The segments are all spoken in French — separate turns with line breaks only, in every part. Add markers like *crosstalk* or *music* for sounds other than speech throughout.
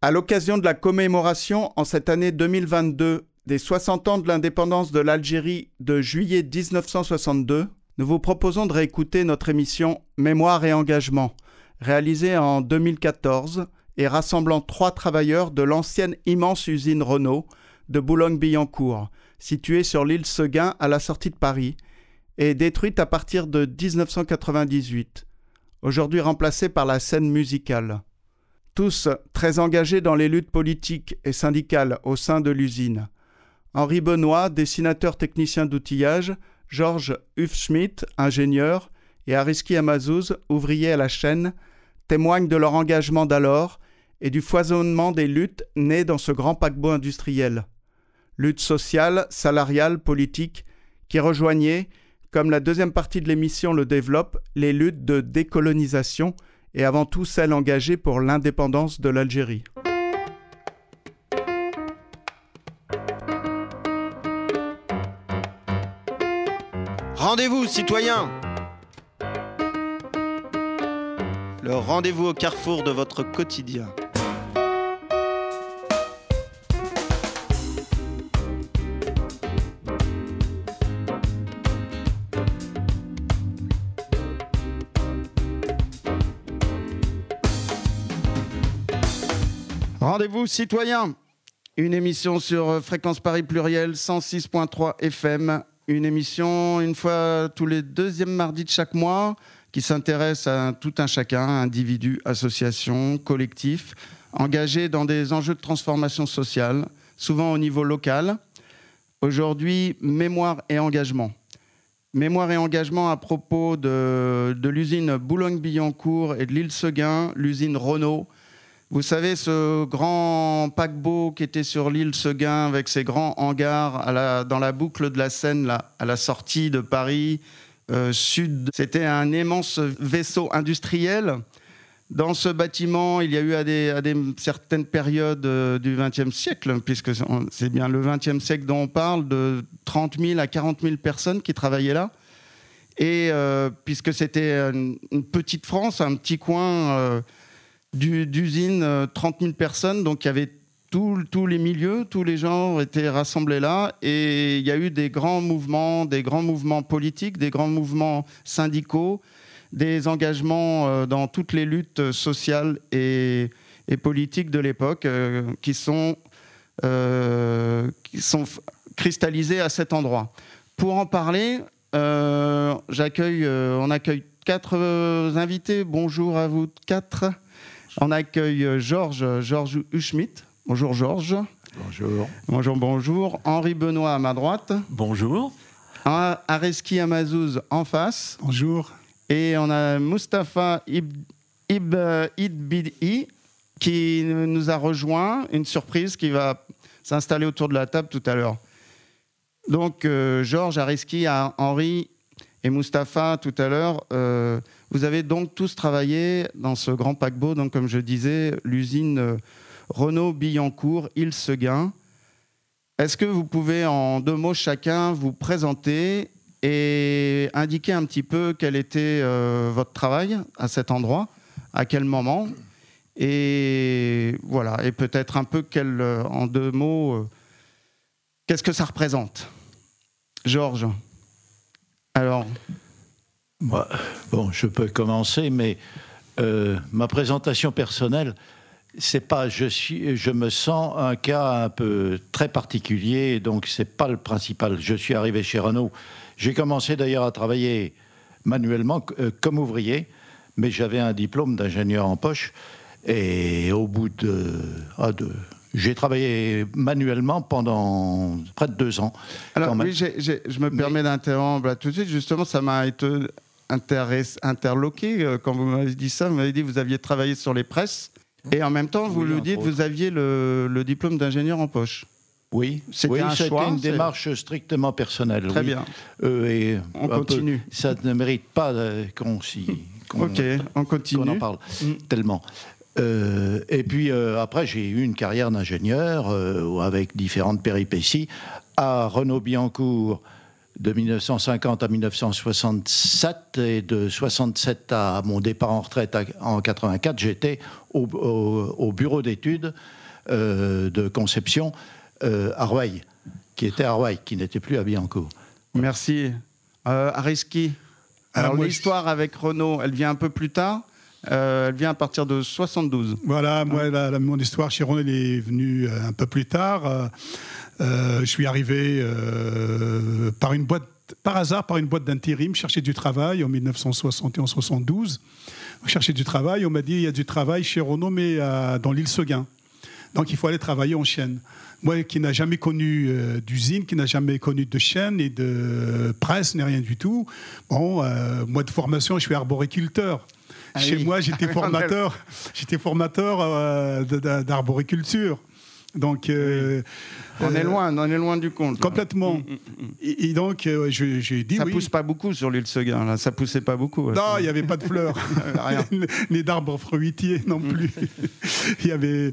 À l'occasion de la commémoration en cette année 2022 des 60 ans de l'indépendance de l'Algérie de juillet 1962, nous vous proposons de réécouter notre émission Mémoire et engagement, réalisée en 2014 et rassemblant trois travailleurs de l'ancienne immense usine Renault de Boulogne-Billancourt, située sur l'île Seguin à la sortie de Paris, et détruite à partir de 1998, aujourd'hui remplacée par la scène musicale tous très engagés dans les luttes politiques et syndicales au sein de l'usine. Henri Benoît, dessinateur technicien d'outillage, Georges Hufschmidt, ingénieur, et Ariski Amazouz, ouvrier à la chaîne, témoignent de leur engagement d'alors et du foisonnement des luttes nées dans ce grand paquebot industriel. Lutte sociale, salariale, politique, qui rejoignaient, comme la deuxième partie de l'émission le développe, les luttes de décolonisation et avant tout celle engagée pour l'indépendance de l'Algérie.
Rendez-vous, citoyens Le rendez-vous au carrefour de votre quotidien. Rendez-vous citoyens, une émission sur euh, Fréquence Paris Pluriel 106.3 FM, une émission une fois tous les deuxièmes mardis de chaque mois qui s'intéresse à tout un chacun, individu, association, collectif, engagé dans des enjeux de transformation sociale, souvent au niveau local. Aujourd'hui, mémoire et engagement. Mémoire et engagement à propos de l'usine Boulogne-Billancourt et de l'île Seguin, l'usine Renault, vous savez, ce grand paquebot qui était sur l'île Seguin avec ses grands hangars dans la boucle de la Seine, à la sortie de Paris euh, sud, c'était un immense vaisseau industriel. Dans ce bâtiment, il y a eu à, des, certaines périodes euh, du XXe siècle, puisque c'est bien le XXe siècle dont on parle, de 30 000 à 40 000 personnes qui travaillaient là. Et euh, puisque c'était une, petite France, un petit coin d'usine, 30 euh, 000 personnes, donc il y avait tous les milieux, tous les gens étaient rassemblés là, et il y a eu des grands mouvements, des grands mouvements politiques, des grands mouvements syndicaux, des engagements euh, dans toutes les luttes sociales et, politiques de l'époque euh, qui, sont, qui sont cristallisés à cet endroit. Pour en parler, j'accueille, on accueille quatre invités. Bonjour à vous quatre. On accueille euh, Georges Georges Huschmidt. Bonjour Georges.
Bonjour.
Bonjour, bonjour. Henri Benoît à ma droite.
Bonjour.
Areski Amazouz en face.
Bonjour.
Et on a Mustapha Ib, Idbidi qui nous a rejoint. Une surprise qui va s'installer autour de la table tout à l'heure. Donc euh, Georges, Areski, Henri et Mustapha tout à l'heure. Euh, vous avez donc tous travaillé dans ce grand paquebot, donc comme je disais, l'usine euh, Renault Billancourt, île Seguin. Est-ce que vous pouvez en deux mots chacun vous présenter et indiquer un petit peu quel était euh, votre travail à cet endroit, à quel moment, et voilà, et peut-être un peu quel, euh, en deux mots, qu'est-ce que ça représente? Georges, alors
bon, je peux commencer, mais euh, ma présentation personnelle, c'est pas je suis, je me sens un cas un peu très particulier, donc c'est pas le principal. Je suis arrivé chez Renault. J'ai commencé d'ailleurs à travailler manuellement euh, comme ouvrier, mais j'avais un diplôme d'ingénieur en poche. Et au bout de, ah, de j'ai travaillé manuellement pendant près de deux ans.
Alors oui, je me permets d'interrompre tout de suite. Justement, ça m'a été interloqué euh, quand vous m'avez dit ça. Vous m'avez dit que vous aviez travaillé sur les presses et en même temps, vous le dites, vous aviez le, diplôme d'ingénieur en poche.
Oui, c'était un choix. une démarche strictement personnelle.
Très bien.
Euh, et
on continue.
ça ne mérite pas qu'on s'y.
ok, on continue.
en parle mm. tellement. Euh, et puis après, j'ai eu une carrière d'ingénieur avec différentes péripéties à Renault Biancourt de 1950 à 1967 et de 67 à mon départ en retraite en 84, j'étais au, bureau d'études euh, de conception euh, à Roy, qui était à Roy, qui n'était plus à Bianco.
Merci. Euh, Ariski, alors l'histoire avec Renault, elle vient un peu plus tard elle vient à partir de 72.
Voilà, moi, la, mon histoire chez Renault, elle est venue un peu plus tard. Euh, je suis arrivé euh, par une boîte, par hasard, par une boîte d'intérim, chercher du travail en 1971-72. Chercher du travail, on m'a dit il y a du travail chez Renault, mais euh, dans l'île Seguin. Donc il faut aller travailler en chaîne. Moi qui n'ai jamais connu d'usine, qui n'a jamais connu de chaîne et de presse, ni rien du tout. Bon, moi de formation, je suis arboriculteur. Ah Chez moi, j'étais formateur, j'étais formateur d'arboriculture.
Donc, euh, on est euh, loin, on est loin du compte.
Complètement. Mm, mm, mm, et, donc, euh, j'ai dit
ça pousse pas beaucoup sur l'île Seguin. Là, ça poussait pas beaucoup.
Non, il n'y avait pas de fleurs, *laughs* ni d'arbres fruitiers non plus. *laughs* Il y avait,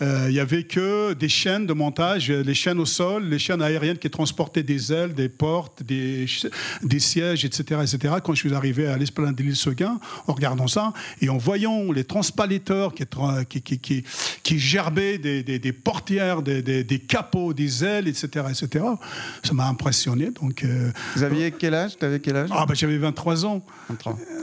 il y avait que des chaînes de montage, les chaînes au sol, les chaînes aériennes qui transportaient des ailes, des portes, des, des sièges, etc., etc. Quand je suis arrivé à l'esplanade de l'île Seguin, en regardant ça et en voyant les transpaleteurs qui, qui, qui, qui, gerbaient des, des, des portes des, capots, des ailes, etc. etc. Ça m'a impressionné. Donc,
euh, Vous aviez quel âge? Avais quel âge?
Ah, bah, J'avais 23 ans.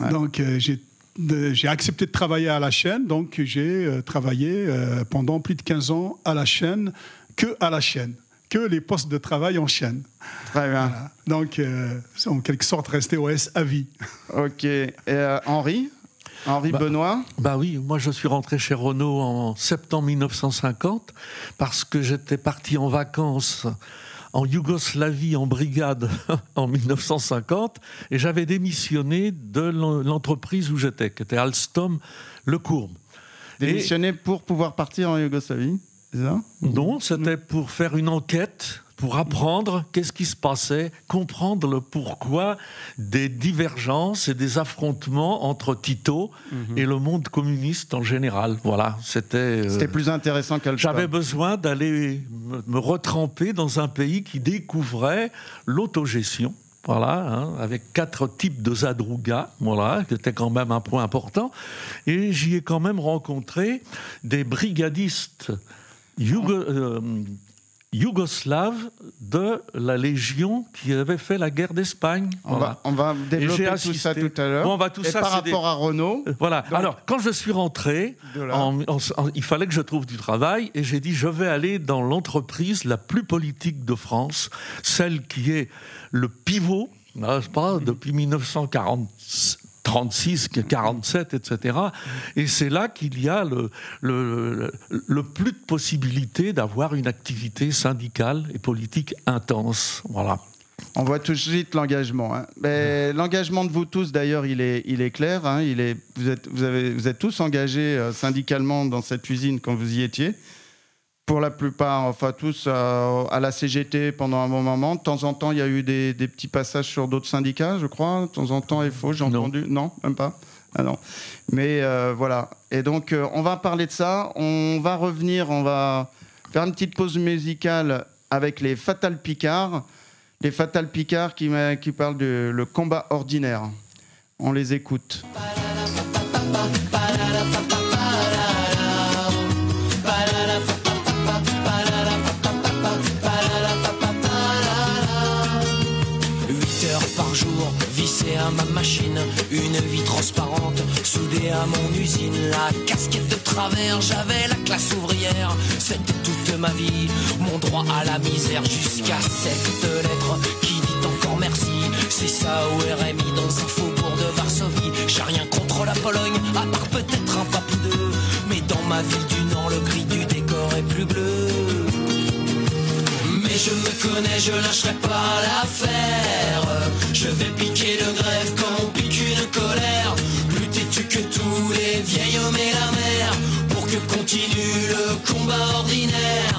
Donc euh, j'ai accepté de travailler à la chaîne, donc j'ai euh, travaillé pendant plus de 15 ans à la chaîne, que à la chaîne, que les postes de travail en chaîne.
Très bien.
Donc, en quelque sorte, resté OS à vie.
Ok. Et Henri? Henri
bah,
Benoît
Bah oui, moi je suis rentré chez Renault en septembre 1950 parce que j'étais parti en vacances en Yougoslavie en brigade *laughs* en 1950 et j'avais démissionné de l'entreprise où j'étais, qui était Alstom Le Courbe.
Démissionné pour pouvoir partir en Yougoslavie
Non, c'était pour faire une enquête pour apprendre qu'est-ce qui se passait, comprendre le pourquoi des divergences et des affrontements entre Tito mhm. et le monde communiste en général. Voilà, c'était.
Euh, c'était plus intéressant qu'elle.
J'avais besoin d'aller me, retremper dans un pays qui découvrait l'autogestion. Voilà, hein, avec quatre types de zadruga, voilà, qui était quand même un point important. Et j'y ai quand même rencontré des brigadistes euh, yougoslave de la Légion qui avait fait la guerre d'Espagne.
On, va, on va développer tout ça tout à l'heure.
Bon, va tout
Et
ça,
par rapport à Renault.
Voilà. Alors, quand je suis rentré, il fallait que je trouve du travail et j'ai dit je vais aller dans l'entreprise la plus politique de France, celle qui est le pivot, pas, depuis 1940 36, 47, etc. Et c'est là qu'il y a le, le, plus de possibilités d'avoir une activité syndicale et politique intense. Voilà.
On voit tout de suite l'engagement. Hein. L'engagement de vous tous, d'ailleurs, il est, il est clair. Hein. Il est, vous, êtes, vous, avez, vous êtes tous engagés euh, syndicalement dans cette usine quand vous y étiez pour la plupart, enfin tous, euh, à la CGT pendant un bon moment. De temps en temps, il y a eu des, petits passages sur d'autres syndicats, je crois. De temps en temps, FO, j'ai entendu. Non, même pas. Ah non. Mais euh, voilà. Et donc, euh, on va parler de ça. On va revenir, on va faire une petite pause musicale avec les Fatal Picard. Les Fatal Picard qui, qui parlent du le combat ordinaire. On les écoute.
Ma machine, une vie transparente, soudée à mon usine, la casquette de travers, j'avais la classe ouvrière, c'était toute ma vie, mon droit à la misère jusqu'à cette lettre qui dit encore merci, c'est ça au RMI dans un faubourg de Varsovie, j'ai rien contre la Pologne, à part peut-être un papou mais dans ma ville du Nord, le gris du décor est plus bleu. Je me connais, je lâcherai pas l'affaire. Tous les vieilles hommes et la mer. Pour que continue le combat ordinaire.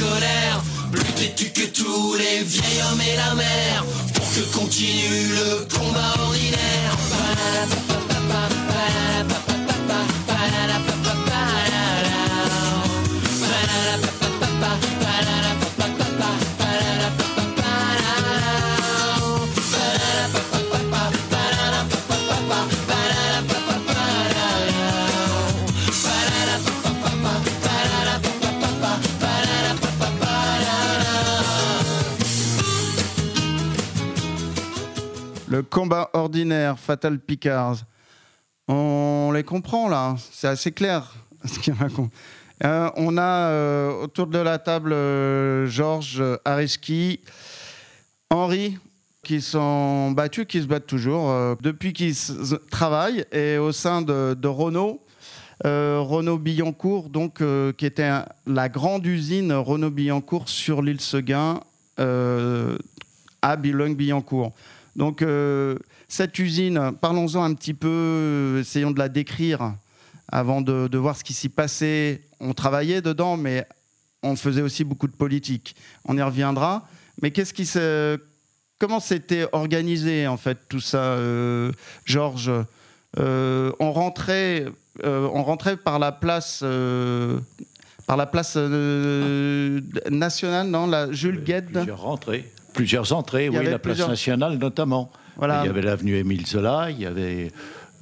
colère, têtu que tous les vieils hommes et la mer, que continue le combat ordinaire.
Combat ordinaire, Fatal Picards. On les comprend là, c'est assez clair *laughs* ce racontent. Euh, on a euh, autour de la table euh, Georges Ariski, Henri, qui sont battus, qui se battent toujours depuis qu'ils travaillent et au sein de, Renault. Renault Billancourt, donc, qui était la grande usine Renault Billancourt sur l'île Seguin à Boulogne-Billancourt. Donc, euh, cette usine, parlons-en un petit peu, essayons de la décrire avant de, de voir ce qui s'y passait. On travaillait dedans, mais on faisait aussi beaucoup de politique. On y reviendra. Mais qu'est-ce qui se, comment c'était organisé en fait tout ça, euh, Georges? Euh, On rentre euh, on rentrait par la place, par la place euh, nationale, non, la Jules Gued?
Plusieurs rentrées, plusieurs entrées, oui, la place nationale notamment.
Voilà.
Il y avait l'avenue Émile Zola, il y avait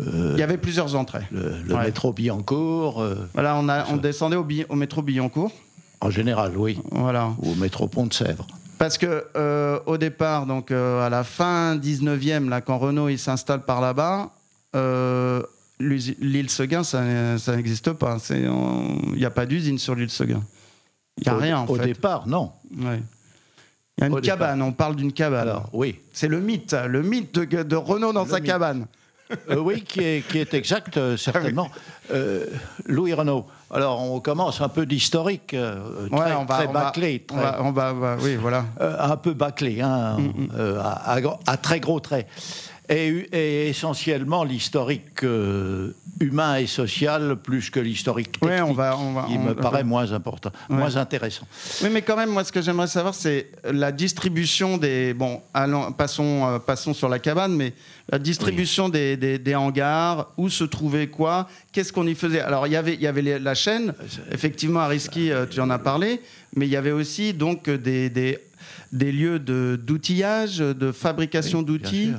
euh,
Il y avait plusieurs entrées.
le, le
Ouais.
métro Billancourt, euh,
Voilà, on, a, on descendait au, Bi- au métro Billancourt.
en général, oui,
Voilà.
ou au métro Pont de Sèvres.
Parce que euh, au départ, donc à la fin 19e, là, quand Renault il s'installe par là-bas, l'île Seguin, ça, ça n'existe pas. Il n'y a pas d'usine sur l'île Seguin. Il n'y a
Au-
rien en
Au
fait.
départ, non.
Ouais. Il y a une
Au départ.
cabane, on parle d'une cabane.
Alors, oui.
C'est le mythe, le mythe de, de Renault dans
Le
sa
mythe.
cabane.
Euh, oui, qui est, qui est exact, euh, certainement. Euh, Louis Renault. Alors, on commence un peu d'historique, très,
Ouais, on va,
très
on va-
bâclé, très-
va- on va- on va- oui, voilà.
un peu bâclé, hein,
Mm,
à, à gros- à très gros traits. Et, et essentiellement l'historique euh, humain et social plus que l'historique
Ouais,
technique,
on va- on va-
qui
on-
me paraît moins important,
Ouais.
moins intéressant.
Oui, mais quand même, moi, ce que j'aimerais savoir, c'est la distribution des. Bon, allons, passons, euh, passons sur la cabane, mais la distribution des, des- des hangars, où se trouvait quoi, qu'est-ce qu'on y faisait? Alors, il y avait, il y avait la chaîne, effectivement, à Risky, euh, tu en as parlé, mais il y avait aussi donc des, des, lieux d'outillage, de, fabrication
Oui,
d'outils.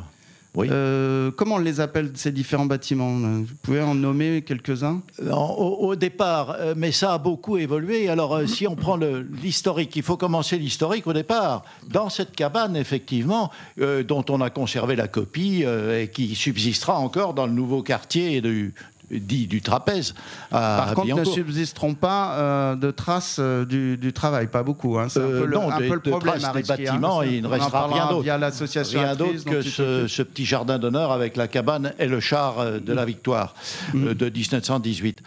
Oui.
Euh, comment on les appelle ces différents bâtiments là Vous pouvez en nommer quelques-uns?
En- au, au départ, euh, mais ça a beaucoup évolué. Alors, euh, si on prend l'historique, il faut commencer l'historique au départ. Dans cette cabane, effectivement, euh, dont on a conservé la copie euh, et qui subsistera encore dans le nouveau quartier du, dit du trapèze.
Par contre, ne
Billancourt.
subsisteront pas euh, de traces euh, du, du travail, pas beaucoup. hein. C'est
Euh,
un peu le,
non,
un peu le
de
problème
traces
à
des
hein.
bâtiments, il ne restera rien d'autre.
Via l'association
Rien d'autre que ce, petit jardin d'honneur avec la cabane et le char euh, de la Victoire euh, de 1918.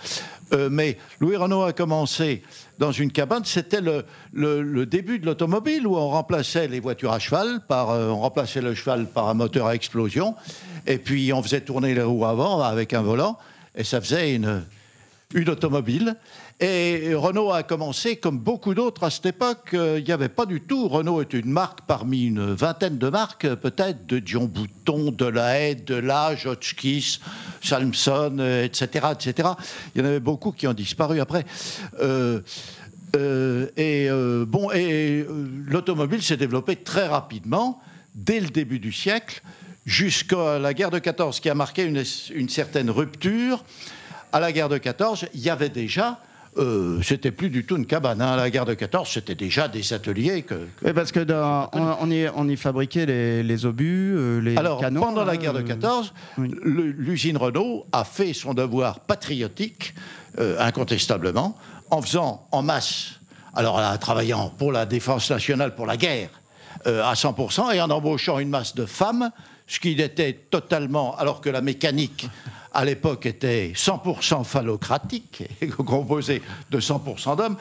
Euh, mais Louis Renault a commencé dans une cabane, c'était le, le- le début de l'automobile où on remplaçait les voitures à cheval, par, euh, on remplaçait le cheval par un moteur à explosion, et puis on faisait tourner les roues avant avec un volant, et ça faisait une, une automobile. Et Renault a commencé, comme beaucoup d'autres à cette époque, euh, il n'y avait pas du tout. Renault est une marque parmi une vingtaine de marques, peut-être, de Dion Bouton, de La Haye, de La, Hotchkiss, Salmson, euh, etc., etc. Il y en avait beaucoup qui ont disparu après. Euh, et bon, et l'automobile s'est développée très rapidement, dès le début du siècle, jusqu'à la guerre de 14, qui a marqué une, une certaine rupture. À la guerre de 14, il y avait déjà, euh, c'était plus du tout une cabane. hein. À la guerre de 14, c'était déjà des ateliers que.
Oui, parce que dans- on, on y, on y fabriquait les, les obus, euh, les
Alors,
canons.
pendant la guerre de
euh,
14,
oui.
le- l'usine Renault a fait son devoir patriotique, euh, incontestablement, en faisant en masse, alors en travaillant pour la défense nationale, pour la guerre, euh, à 100%, et en embauchant une masse de femmes, ce qui était totalement, alors que la mécanique à l'époque était 100% phallocratique, *laughs* composée de 100% d'hommes,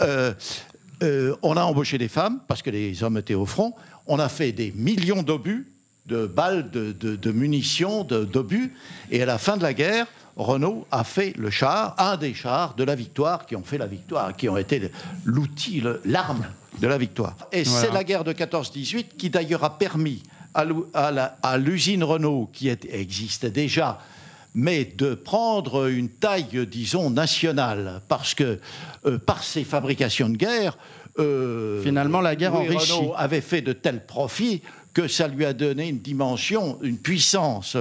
euh, euh, on a embauché des femmes parce que les hommes étaient au front. On a fait des millions d'obus, de balles, de, de- de munitions, d'obus. Et à la fin de la guerre, Renault a fait le char, un des chars de la victoire qui ont fait la victoire, qui ont été l'outil, l'arme de la victoire. Et c'est la guerre de 14-18 qui d'ailleurs a permis à l'usine Renault, qui existait déjà, mais de prendre une taille, disons, nationale, parce que euh, par ses fabrications de guerre,
euh, finalement la guerre enrichie.
Renault avait fait de tels profits que ça lui a donné une dimension, une puissance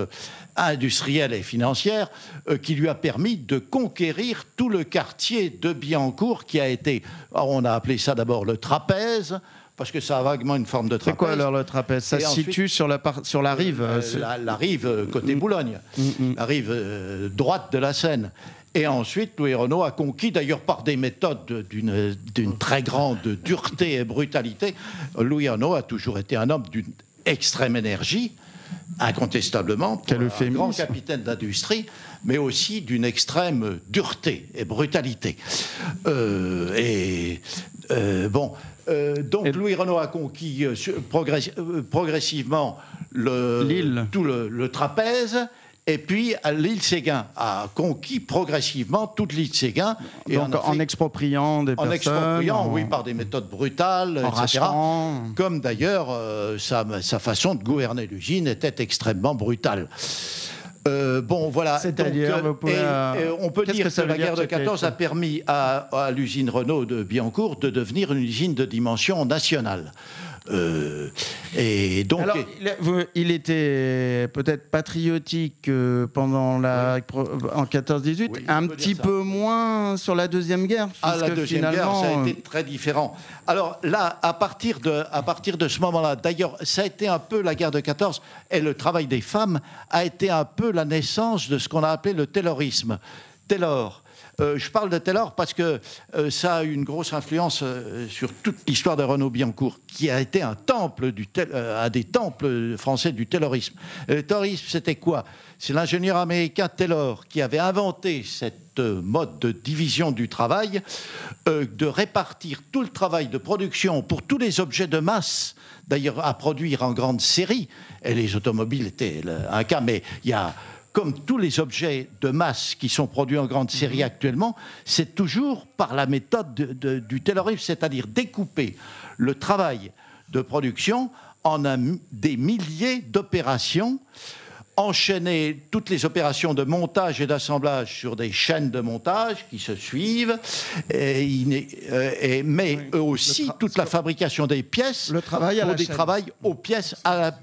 industrielle et financière euh, qui lui a permis de conquérir tout le quartier de Biancourt qui a été, on a appelé ça d'abord le trapèze, parce que ça a vaguement une forme de trapèze.
C'est quoi alors le trapèze? Ça se situe sur la, sur la rive
euh, la, rive euh, côté mm. Boulogne, mm, mm. la rive droite de la Seine. Et ensuite, Louis Renault a conquis, d'ailleurs par des méthodes d'une très grande dureté et brutalité. Louis Renault a toujours été un homme d'une extrême énergie, incontestablement, pour un grand capitaine d'industrie, mais aussi d'une extrême dureté et brutalité. Euh, et euh, bon, euh, donc Louis Renault a conquis progressivement le, tout le, trapèze et puis, l'île Séguin a conquis progressivement toute l'île Séguin.
Et Donc, en, expropriant des personnes.
En expropriant, oui, par des méthodes brutales, etc. Comme d'ailleurs, euh, sa, façon de gouverner l'usine était extrêmement brutale. Euh, bon, voilà.
C'est-à-dire,
euh, on peut dire que, la guerre de 14 a permis à, à l'usine Renault de Biancourt de devenir une usine de dimension nationale.
Euh, et donc, Alors, il, était peut-être patriotique euh, pendant la en 14-18, un petit peu moins sur la deuxième guerre.
Ah, la deuxième guerre, ça a été très différent. Alors là, à partir de à partir de ce moment-là, d'ailleurs, ça a été un peu la guerre de 14 et le travail des femmes a été un peu la naissance de ce qu'on a appelé le taylorisme. Taylor, euh, je parle de Taylor parce que euh, ça a eu une grosse influence euh, sur toute l'histoire de Renaud Biancourt, qui a été un temple des temples français du taylorisme. Le taylorisme, c'était quoi? C'est l'ingénieur américain Taylor qui avait inventé cette mode de division du travail, de répartir tout le travail de production pour tous les objets de masse, d'ailleurs à produire en grande série, et les automobiles étaient un cas, mais il y a comme tous les objets de masse qui sont produits en grande série mhm. actuellement, c'est toujours par la méthode du taylorisme, c'est-à-dire découper le travail de production en des milliers d'opérations, enchaîner toutes les opérations de montage et d'assemblage sur des chaînes de montage qui se suivent, et, euh, mais aussi toute la fabrication des pièces,
le travail à la
des travail aux pièces à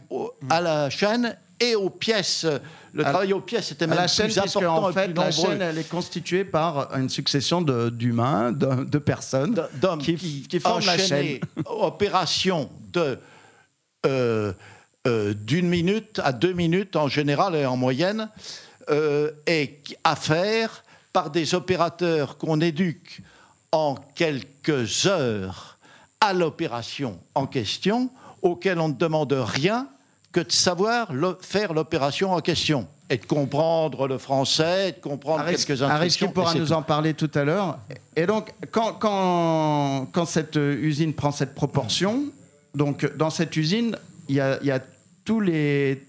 à la chaîne et aux pièces le travail aux pièces était même
la chaîne,
plus important
en fait, La chaîne, elle est constituée par une succession d'humains, de, personnes
d'hommes qui, qui, forment la chaîne. *laughs* Opération de euh, euh, d'une minute à deux minutes en général et en moyenne, euh, et à faire par des opérateurs qu'on éduque en quelques heures à l'opération en question, auquel on ne demande rien que de savoir faire l'opération en question et de comprendre le français, de comprendre quelques instructions.
qui pourra nous en parler tout à l'heure. Et donc, quand, quand, quand, cette usine prend cette proportion, donc dans cette usine, il y a, y a tous les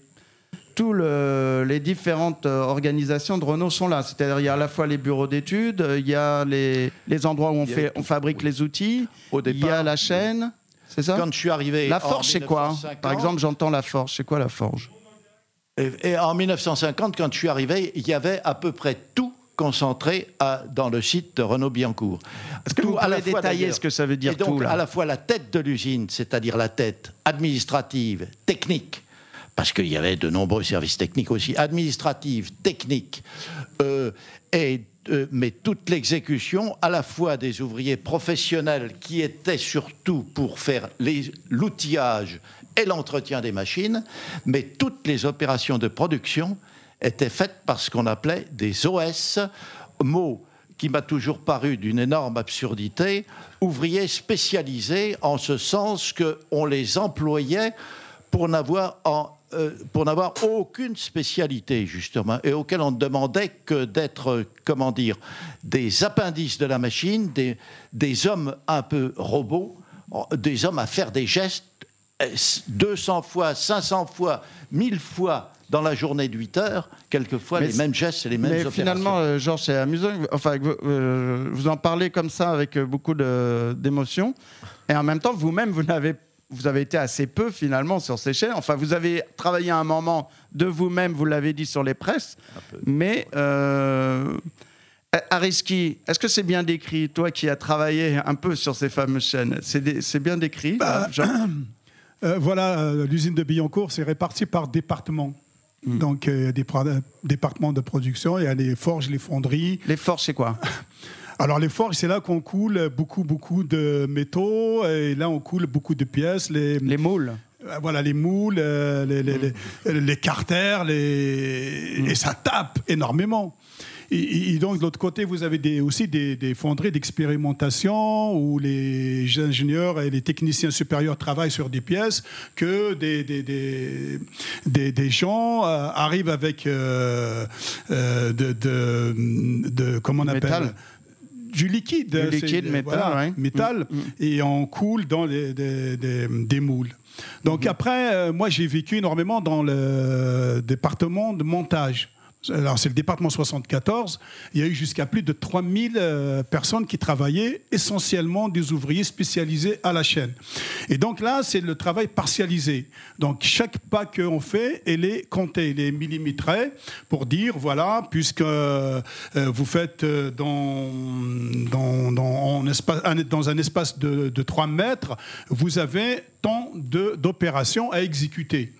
tous les différentes organisations de Renault sont là. C'est-à-dire, il y a à la fois les bureaux d'études, il y a les, les endroits où on, fait, on fabrique les outils, il y a la chaîne. C'est ça
Quand je suis arrivé.
La forge, c'est quoi? Par exemple, j'entends la forge. C'est quoi la forge?
Et, en 1950, quand je suis arrivé, il y avait à peu près tout concentré dans le site de Renault Biancourt.
Est-ce que vous pouvez détailler ce que ça veut dire
et donc,
tout,
à la fois la tête de l'usine, c'est-à-dire la tête administrative, technique, parce qu'il y avait de nombreux services techniques aussi, administrative, technique, euh, et euh, mais toute l'exécution, à la fois des ouvriers professionnels qui étaient surtout pour faire l'outillage et l'entretien des machines, mais toutes les opérations de production étaient faites par ce qu'on appelait des OS, mot qui m'a toujours paru d'une énorme absurdité, ouvriers spécialisés en ce sens qu'on les employait pour n'avoir en euh, pour n'avoir aucune spécialité, justement, et auquel on ne demandait que d'être, comment dire, des appendices de la machine, des, des hommes un peu robots, des hommes à faire des gestes 200 euh, fois, 500 fois, 1000 fois dans la journée de 8 heures, quelquefois les mêmes gestes et les mêmes
mais
opérations.
finalement, euh, Georges, c'est amusant. Enfin, vous, euh, vous en parlez comme ça avec beaucoup d'émotion. Et en même temps, vous-même, vous n'avez vous avez été assez peu finalement sur ces chaînes. Enfin, vous avez travaillé à un moment de vous-même, vous l'avez dit sur les presses, mais euh, Ariski, est-ce que c'est bien décrit, toi qui as travaillé un peu sur ces fameuses chaînes? C'est bien décrit
bah, *clears throat* euh, Voilà, euh, l'usine de Billancourt, c'est réparti par département. Hmm. Donc, il y a des départements de production, il y a les forges, les fonderies.
Les forges, c'est quoi? *laughs*
Alors les forges, c'est là qu'on coule beaucoup, beaucoup de métaux, et là on coule beaucoup de pièces.
Les, les moules
euh, voilà, les moules, euh, les, les, les, carters, les... et ça tape énormément. Et, donc, de l'autre côté, vous avez des, aussi des, des fonderies d'expérimentation où les ingénieurs et les techniciens supérieurs travaillent sur des pièces que des, des, des, des gens euh, arrivent avec de, de, de, comment on appelle du liquide.
Du liquide, métal,
métal mm, mm. et on coule dans des, des, moules. Donc mm-hmm. après, euh, moi j'ai vécu énormément dans le département de montage alors c'est le département 74, il y a eu jusqu'à plus de 3000 euh, personnes qui travaillaient, essentiellement des ouvriers spécialisés à la chaîne. Et donc là, c'est le travail partialisé. Donc chaque pas qu'on fait, elle est comptée, elle est millimétrée pour dire, voilà, puisque euh, vous faites euh, dans, dans, dans, espace, dans un espace de, de 3 mètres, vous avez tant d'opérations à exécuter.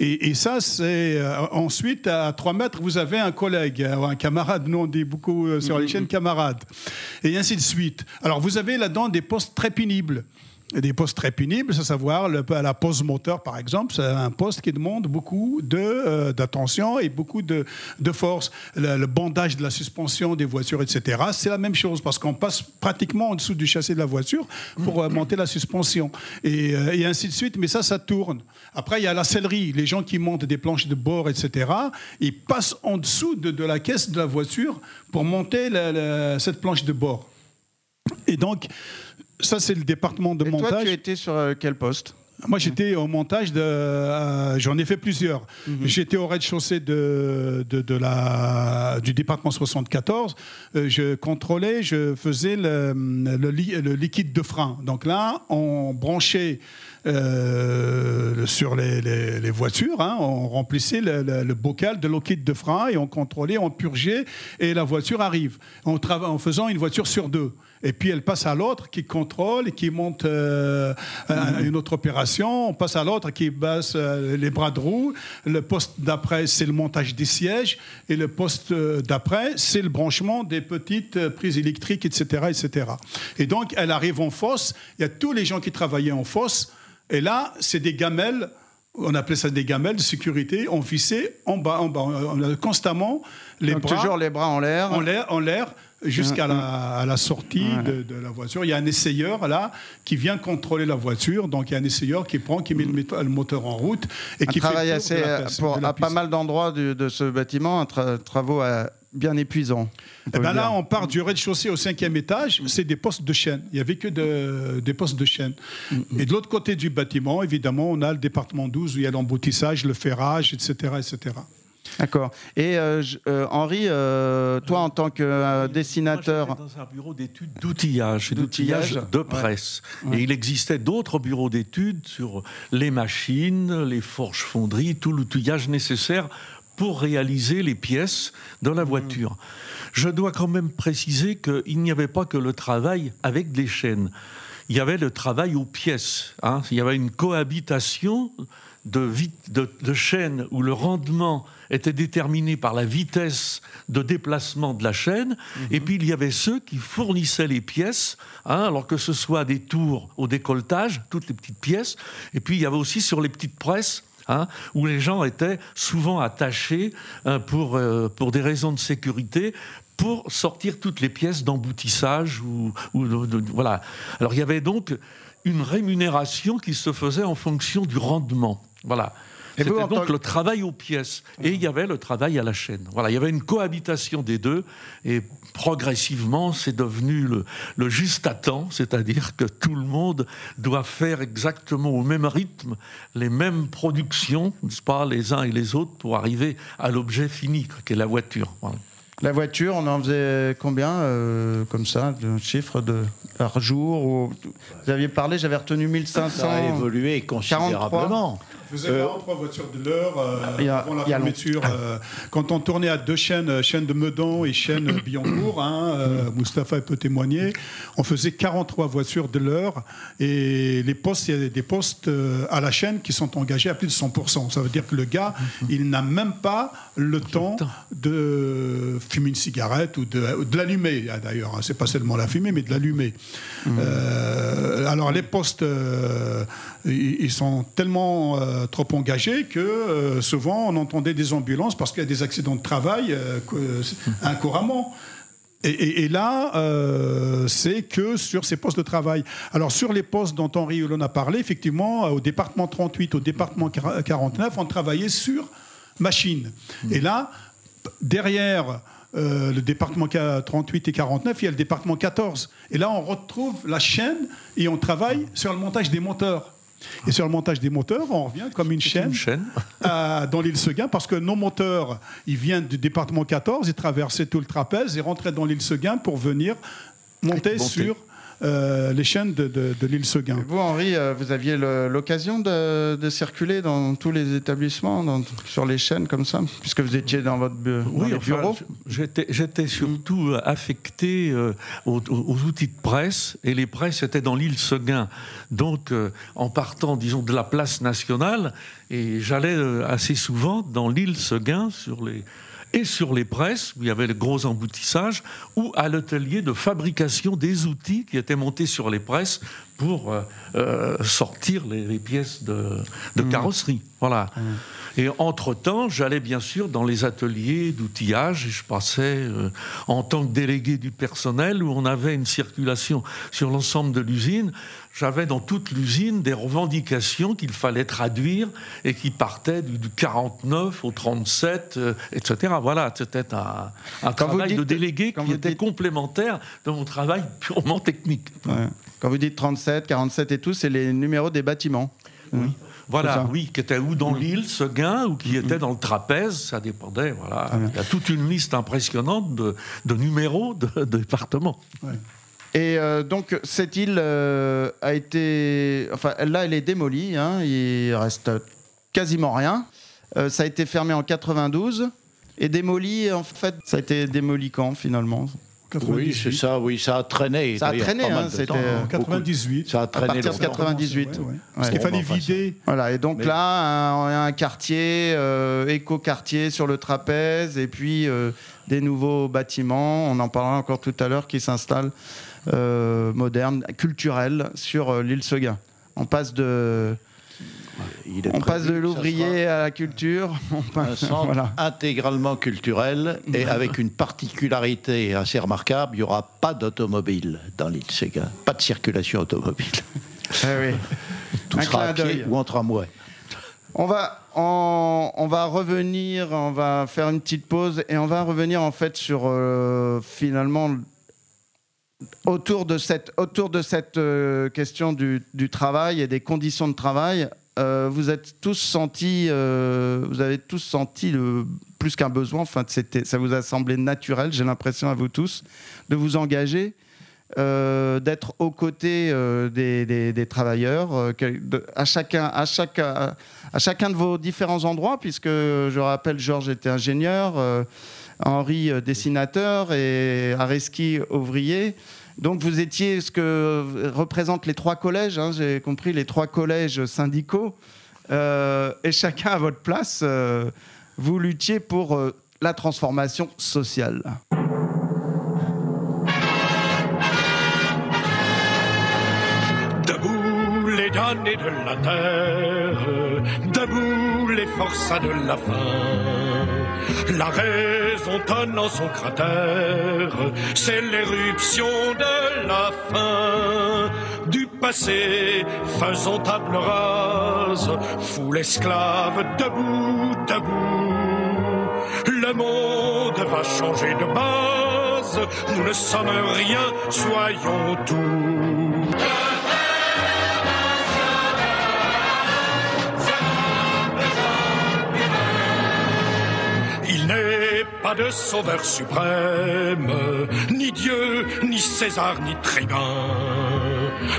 Et, ça, c'est euh, ensuite, à 3 mètres, vous avez un collègue, euh, un camarade. Nous, on dit beaucoup euh, sur les mm-hmm. chaînes camarades. Et ainsi de suite. Alors, vous avez là-dedans des postes très pénibles des postes très pénibles, à savoir la pose moteur, par exemple, c'est un poste qui demande beaucoup de, d'attention et beaucoup de, de force. Le, bandage de la suspension des voitures, etc., c'est la même chose parce qu'on passe pratiquement en dessous du châssis de la voiture pour monter la suspension et, et, ainsi de suite. Mais ça, ça tourne. Après, il y a la sellerie. Les gens qui montent des planches de bord, etc., ils passent en dessous de, de la caisse de la voiture pour monter cette planche de bord. Et donc, ça, c'est le département de
Et
montage.
Toi, tu étais sur euh, quel poste
moi, j'étais au montage de. Euh, j'en ai fait plusieurs. Mhm. J'étais au rez-de-chaussée de, de, la, du département 74. Euh, je contrôlais, je faisais le, le, liquide de frein. Donc là, on branchait sur les, les, voitures, hein, on remplissait le, bocal de liquide de frein et on contrôlait, on purgeait et la voiture arrive en, en faisant une voiture sur deux. Et puis elle passe à l'autre qui contrôle et qui monte euh, une autre opération. On passe à l'autre qui baisse euh, les bras de roue. Le poste d'après, c'est le montage des sièges. Et le poste euh, d'après, c'est le branchement des petites prises électriques, etc., etc. Et donc, elle arrive en fosse. Il y a tous les gens qui travaillaient en fosse. Et là, c'est des gamelles on appelait ça des gamelles de sécurité, on vissait en bas, en bas. On a constamment les bras.
Toujours les bras en l'air.
En l'air, en l'air jusqu'à la, sortie de, la voiture. Il y a un essayeur là qui vient contrôler la voiture. Donc il y a un essayeur qui prend, qui met le, moteur en route
et qui travaille assez pour, à pas mal d'endroits de, ce bâtiment, un travaux euh, bien épuisants.
Eh ben là, on part du rez-de-chaussée au cinquième étage, c'est des postes de chaîne. Il n'y avait que des postes de chaîne. Et de l'autre côté du bâtiment, évidemment, on a le département 12 où il y a l'emboutissage, le ferrage, etc. etc.
D'accord. Et euh, euh, Henri, euh, toi en tant que dessinateur.
Moi, dans un bureau d'études d'outillage, d'outillage de presse. Et il existait d'autres bureaux d'études sur les machines, les forges fonderies, tout l'outillage nécessaire pour réaliser les pièces de la mmh. voiture. Je dois quand même préciser qu'il n'y avait pas que le travail avec des chaînes. Il y avait le travail aux pièces. Hein. Il y avait une cohabitation de, de, de chaînes où le rendement était déterminé par la vitesse de déplacement de la chaîne, mhm. et puis il y avait ceux qui fournissaient les pièces, hein, alors que ce soit des tours au décolletage, toutes les petites pièces, et puis il y avait aussi sur les petites presses, Hein, où les gens étaient souvent attachés hein, pour, euh, pour des raisons de sécurité pour sortir toutes les pièces d'emboutissage ou, voilà. Alors il y avait donc une rémunération qui se faisait en fonction du rendement. Voilà. C'était donc le travail aux pièces. Et il y avait le travail à la chaîne. Voilà, il y avait une cohabitation des deux. Et progressivement, c'est devenu le, le, juste à temps, c'est-à-dire que tout le monde doit faire exactement au même rythme les mêmes productions, n'est-ce pas, les uns et les autres, pour arriver à l'objet fini, qui est la voiture.
La voiture, on en faisait combien, euh, comme ça, de chiffre de, par jour ou... Vous aviez parlé, j'avais retenu 1500.
Ça a évolué considérablement.
On faisait 43 voitures de l'heure euh, avant la fermeture. Euh, quand on tournait à deux chaînes, chaîne de Meudon et chaîne Billancourt, hein, euh, Mustapha peut témoigner, on faisait 43 voitures de l'heure et les postes, il y a des postes à la chaîne qui sont engagés à plus de 100%. Ça veut dire que le gars, il n'a même pas le temps de fumer une cigarette ou de, de l'allumer, ah, d'ailleurs. Hein. C'est pas seulement la fumer, mais de l'allumer. Mmh. alors les postes, ils sont tellement euh, trop engagés que euh, souvent on entendait des ambulances parce qu'il y a des accidents de travail euh, incouramment. Et, là, c'est que sur ces postes de travail. Alors, sur les postes dont Henri Hulon a parlé, effectivement, au département 38, au département 49, on travaillait sur machine. Mmh. Et là, derrière le département 38 et 49, il y a le département 14. Et là, on retrouve la chaîne et on travaille sur le montage des moteurs. Et sur le montage des moteurs, on revient comme une chaîne, dans l'île Seguin, parce que nos moteurs, ils viennent du département 14, ils traversaient tout le trapèze et rentraient dans l'île Seguin pour venir monter. sur euh, les chaînes de, l'île Seguin.
Vous, Henri, euh, vous aviez l'occasion de, circuler dans tous les établissements, sur les chaînes comme ça, puisque vous étiez dans votre
oui, bureau J'étais surtout affecté euh, aux, outils de presse, et les presses étaient dans l'île Seguin. Donc, en partant, disons, de la place nationale, et j'allais assez souvent dans l'île Seguin sur les et sur les presses, où il y avait le gros emboutissage, ou à l'atelier de fabrication des outils qui étaient montés sur les presses pour euh, euh, sortir les, pièces de, mmh. carrosserie. Voilà. Mmh. Et entre-temps, j'allais bien sûr dans les ateliers d'outillage et je passais euh, en tant que délégué du personnel où on avait une circulation sur l'ensemble de l'usine. J'avais dans toute l'usine des revendications qu'il fallait traduire et qui partaient du, 49 au 37, etc. Voilà, c'était un, travail de délégué qui était complémentaire de mon travail purement technique.
Quand vous dites 37, 47 et tout, c'est les numéros des bâtiments.
Oui. Voilà, oui, qui était ou dans l'île, ce gain, ou qui était dans le trapèze, ça dépendait. Voilà. Ah, Il y a toute une liste impressionnante de, numéros de, départements.
Et euh, donc cette île euh, a été, enfin là, elle est démolie. Hein, il reste quasiment rien. Euh, ça a été fermé en 92 et démoli. En fait, ça a été démoli quand finalement?
Oui, c'est ça, oui, ça a traîné.
Ça a traîné, hein, c'était
en 98.
Ça a traîné. À partir de 98.
Parce qu'il fallait vider.
Voilà, et donc là, un, un quartier, euh, éco-quartier sur le trapèze, et puis euh, des nouveaux bâtiments, on en parlera encore tout à l'heure, qui s'installent, euh, modernes, culturels, sur l'île Seguin. On passe de on passe de l'ouvrier à la culture. *laughs* On
passe, un centre *laughs* intégralement culturel et avec une particularité assez remarquable, il n'y aura pas d'automobile dans l'île Séguin. Pas de circulation automobile.
Ah oui. *laughs*
Tout sera à pied ou en tramway.
On va, on, va revenir, on va faire une petite pause et on va revenir en fait sur euh, finalement autour de cette, autour de cette euh, question du, du, travail et des conditions de travail. Euh, euh, vous avez tous senti plus qu'un besoin. Enfin, ça vous a semblé naturel, j'ai l'impression à vous tous, de vous engager, euh, d'être aux côtés des, travailleurs, à chacun, à, chacun de vos différents endroits, puisque je rappelle, Georges était ingénieur, Henri dessinateur et Areski ouvrier. Donc vous étiez ce que représentent les trois collèges, hein, j'ai compris, les trois collèges syndicaux, euh, et chacun à votre place, euh, vous luttiez pour euh, la transformation sociale.
Debout les damnés de la terre, debout les forçats de la faim. La raison tonne en son cratère, c'est l'éruption de la fin du passé, faisons table rase, foule esclave debout, debout. Le monde va changer de base, nous ne sommes rien, soyons tout. De sauveur suprême, ni Dieu, ni César, ni tribun.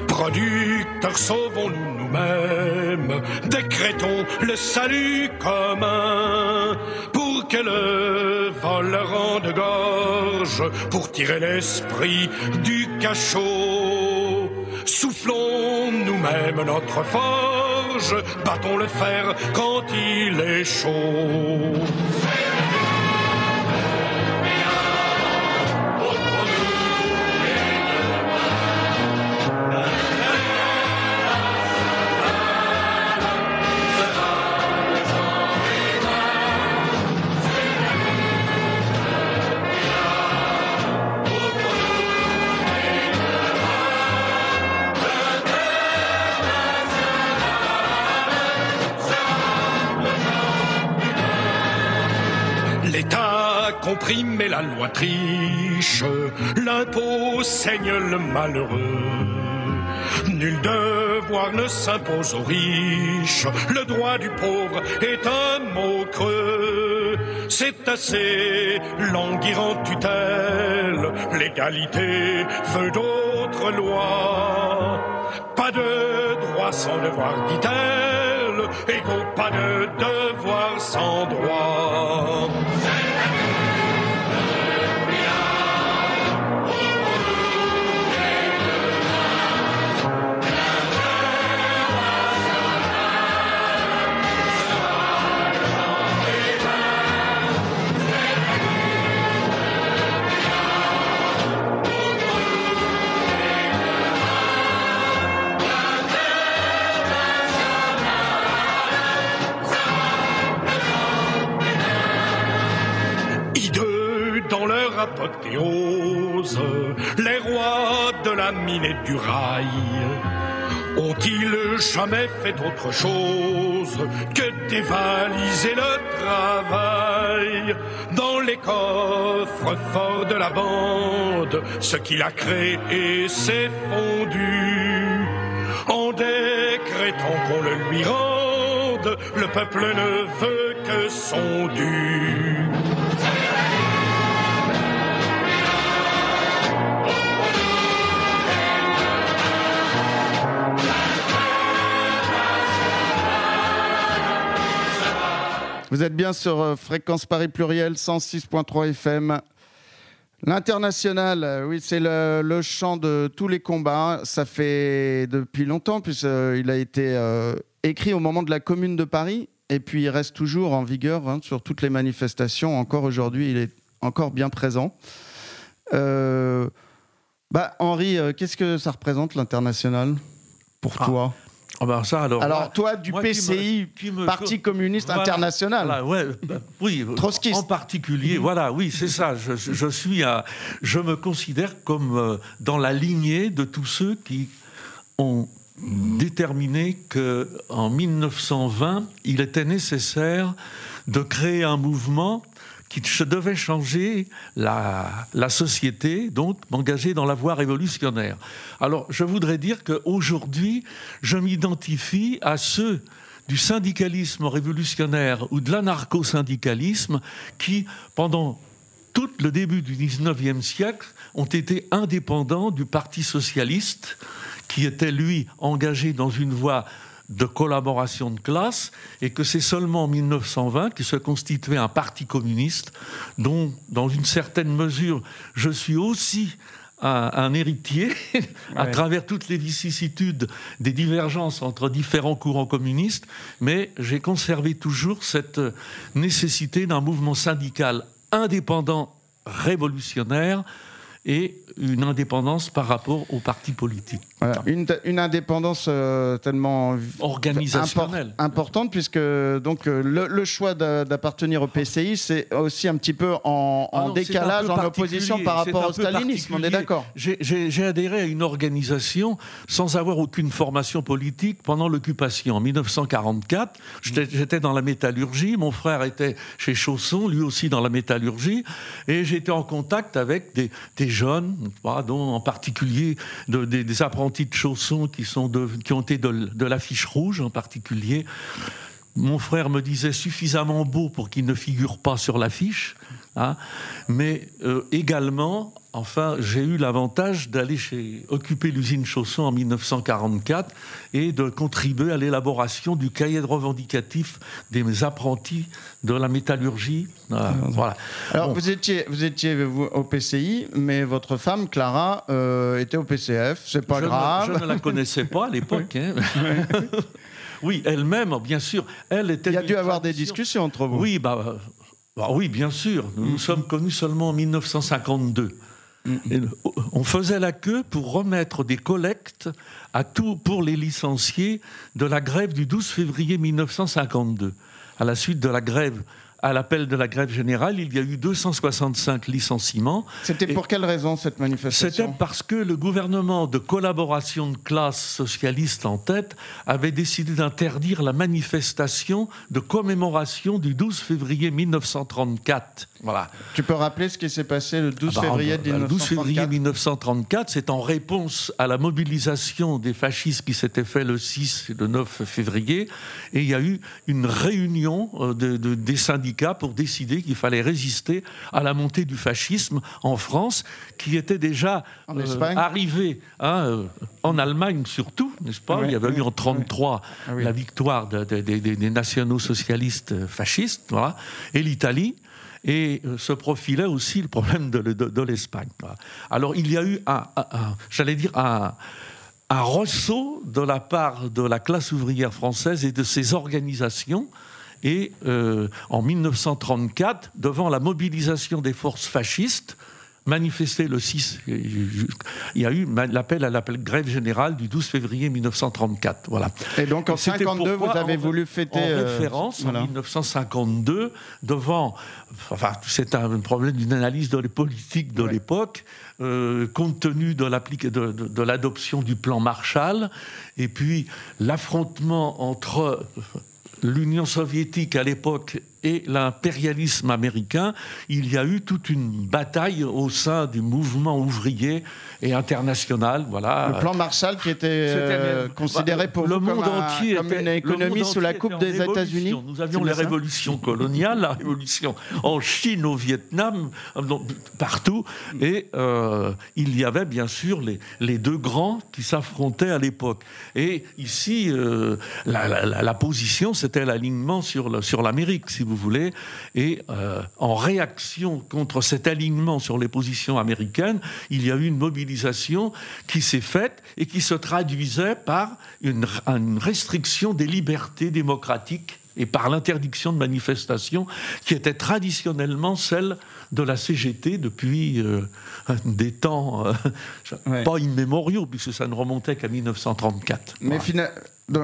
Producteurs, sauvons-nous nous-mêmes, décrétons le salut commun pour que le vol rende gorge, pour tirer l'esprit du cachot. Soufflons nous-mêmes notre forge, battons le fer quand il est chaud. Comprime et la loi triche, l'impôt saigne le malheureux. Nul devoir ne s'impose aux riches, le droit du pauvre est un mot creux. C'est assez languir en tutelle, l'égalité veut d'autres lois. Pas de droit sans devoir, dit-elle, égaux, pas de devoir sans droit. Les rois de la mine et du rail ont-ils jamais fait autre chose que dévaliser le travail dans les coffres forts de la bande? Ce qu'il a créé s'est fondu en décrétant qu'on le lui rende. Le peuple ne veut que son dû.
Vous êtes bien sur euh, Fréquence Paris Pluriel 106.3 FM. L'international, euh, oui, c'est le, le chant de tous les combats. Ça fait depuis longtemps, puisqu'il a été euh, écrit au moment de la Commune de Paris, et puis il reste toujours en vigueur hein, sur toutes les manifestations. Encore aujourd'hui, il est encore bien présent. Euh, bah, Henri, euh, qu'est-ce que ça représente l'international? Pour
Ah,
toi?
Ah ben ça, alors,
Alors,
moi-
toi, du
moi qui me-
PCI,
qui me-
Parti communiste
Voilà,
international.
voilà, ouais, bah, oui, *laughs*
Trotskiste.
en particulier, voilà, oui, c'est ça. Je, je suis, à- je me considère comme euh, dans la lignée de tous ceux qui ont déterminé que en 1920, il était nécessaire de créer un mouvement qui devait changer la, la société, donc m'engager dans la voie révolutionnaire. Alors, je voudrais dire qu'aujourd'hui, je m'identifie à ceux du syndicalisme révolutionnaire ou de l'anarcho-syndicalisme qui, pendant tout le début du 19e siècle, ont été indépendants du Parti socialiste, qui était, lui, engagé dans une voie de collaboration de classe, et que c'est seulement en 1920 qu'il se constituait un parti communiste, dont, dans une certaine mesure, je suis aussi un, un héritier, *laughs* à
Ouais.
travers toutes les vicissitudes des divergences entre différents courants communistes, mais j'ai conservé toujours cette nécessité d'un mouvement syndical indépendant, révolutionnaire, et une indépendance par rapport aux partis politiques.
Une, une, indépendance euh, tellement
organisationnelle
importante puisque donc euh, le, choix d'appartenir au PCI c'est aussi un petit peu en, ah décalage, en opposition par rapport au stalinisme. On est d'accord.
J'ai adhéré à une organisation sans avoir aucune formation politique pendant l'occupation. En 1944, j'étais dans la métallurgie, mon frère était chez Chausson, lui aussi dans la métallurgie, et j'étais en contact avec des, des jeunes, dont en particulier des, apprentis de chaussons qui, sont qui ont été de, l'affiche rouge en particulier. Mon frère me disait suffisamment beau pour qu'il ne figure pas sur l'affiche, hein, mais euh, également Enfin, j'ai eu l'avantage d'aller occuper l'usine Chausson en 1944 et de contribuer à l'élaboration du cahier de revendicatif des apprentis de la métallurgie.
Ah, voilà. Alors, vous étiez, vous étiez au PCI, mais votre femme, Clara, euh, était au PCF. C'est pas grave.
je ne la connaissais pas à l'époque. *laughs* Hein. oui, elle-même, bien sûr. Elle était.
Il y a dû avoir des discussions entre vous.
Oui, bah, bah oui, bien sûr. Nous nous mm. sommes connus seulement en 1952 on faisait la queue pour remettre des collectes à tout pour les licenciés de la grève du 12 février 1952. À la suite de la grève à l'appel de la grève générale, il y a eu 265 licenciements.
C'était pour quelle raison cette manifestation?
C'était parce que le gouvernement de collaboration de classe socialiste en tête avait décidé d'interdire la manifestation de commémoration du 12 février 1934. Voilà.
Tu peux rappeler ce qui s'est passé le 12 ah bah, février 1934 Le 12 février
1934, c'est en réponse à la mobilisation des fascistes qui s'était fait le 6 et le 9 février. Et il y a eu une réunion euh, de, des syndicats pour décider qu'il fallait résister à la montée du fascisme en France, qui était déjà euh, arrivé hein, euh, en Allemagne surtout, n'est-ce pas? Il y avait eu en 1933 ah la victoire des nationaux socialistes fascistes, voilà, et l'Italie. Et euh, se profilait aussi le problème de, l'Espagne. Alors il y a eu un, j'allais dire un, un ressaut de la part de la classe ouvrière française et de ses organisations. Et euh, en 1934, devant la mobilisation des forces fascistes, manifesté le 6. Il y a eu l'appel à l'appel grève générale du 12 février 1934. Voilà.
Et donc en 1952, vous avez voulu fêter. En
euh, référence, en 1952, devant. Enfin, c'est un problème d'une analyse de la politique de l'époque. Euh, compte tenu de l'adoption du plan Marshall, et puis l'affrontement entre l'Union soviétique à l'époque et l'impérialisme américain, il y a eu toute une bataille au sein du mouvement ouvrier et international. Voilà.
Le plan Marshall qui était euh, considéré pour
le monde entier
comme une économie sous la coupe des États-Unis.
Nous avions les révolutions coloniales, la révolution en Chine, au Vietnam, euh, partout, et euh, il y avait bien sûr les, les deux grands qui s'affrontaient à l'époque. Et ici, la, la, position, c'était l'alignement sur l'Amérique, si vous voulez, et euh, en réaction contre cet alignement sur les positions américaines, il y a eu une mobilisation qui s'est faite et qui se traduisait par une, restriction des libertés démocratiques et par l'interdiction de manifestations qui était traditionnellement celle de la CGT depuis euh, des temps euh, pas immémoriaux, puisque ça ne remontait qu'à 1934.
Mais finalement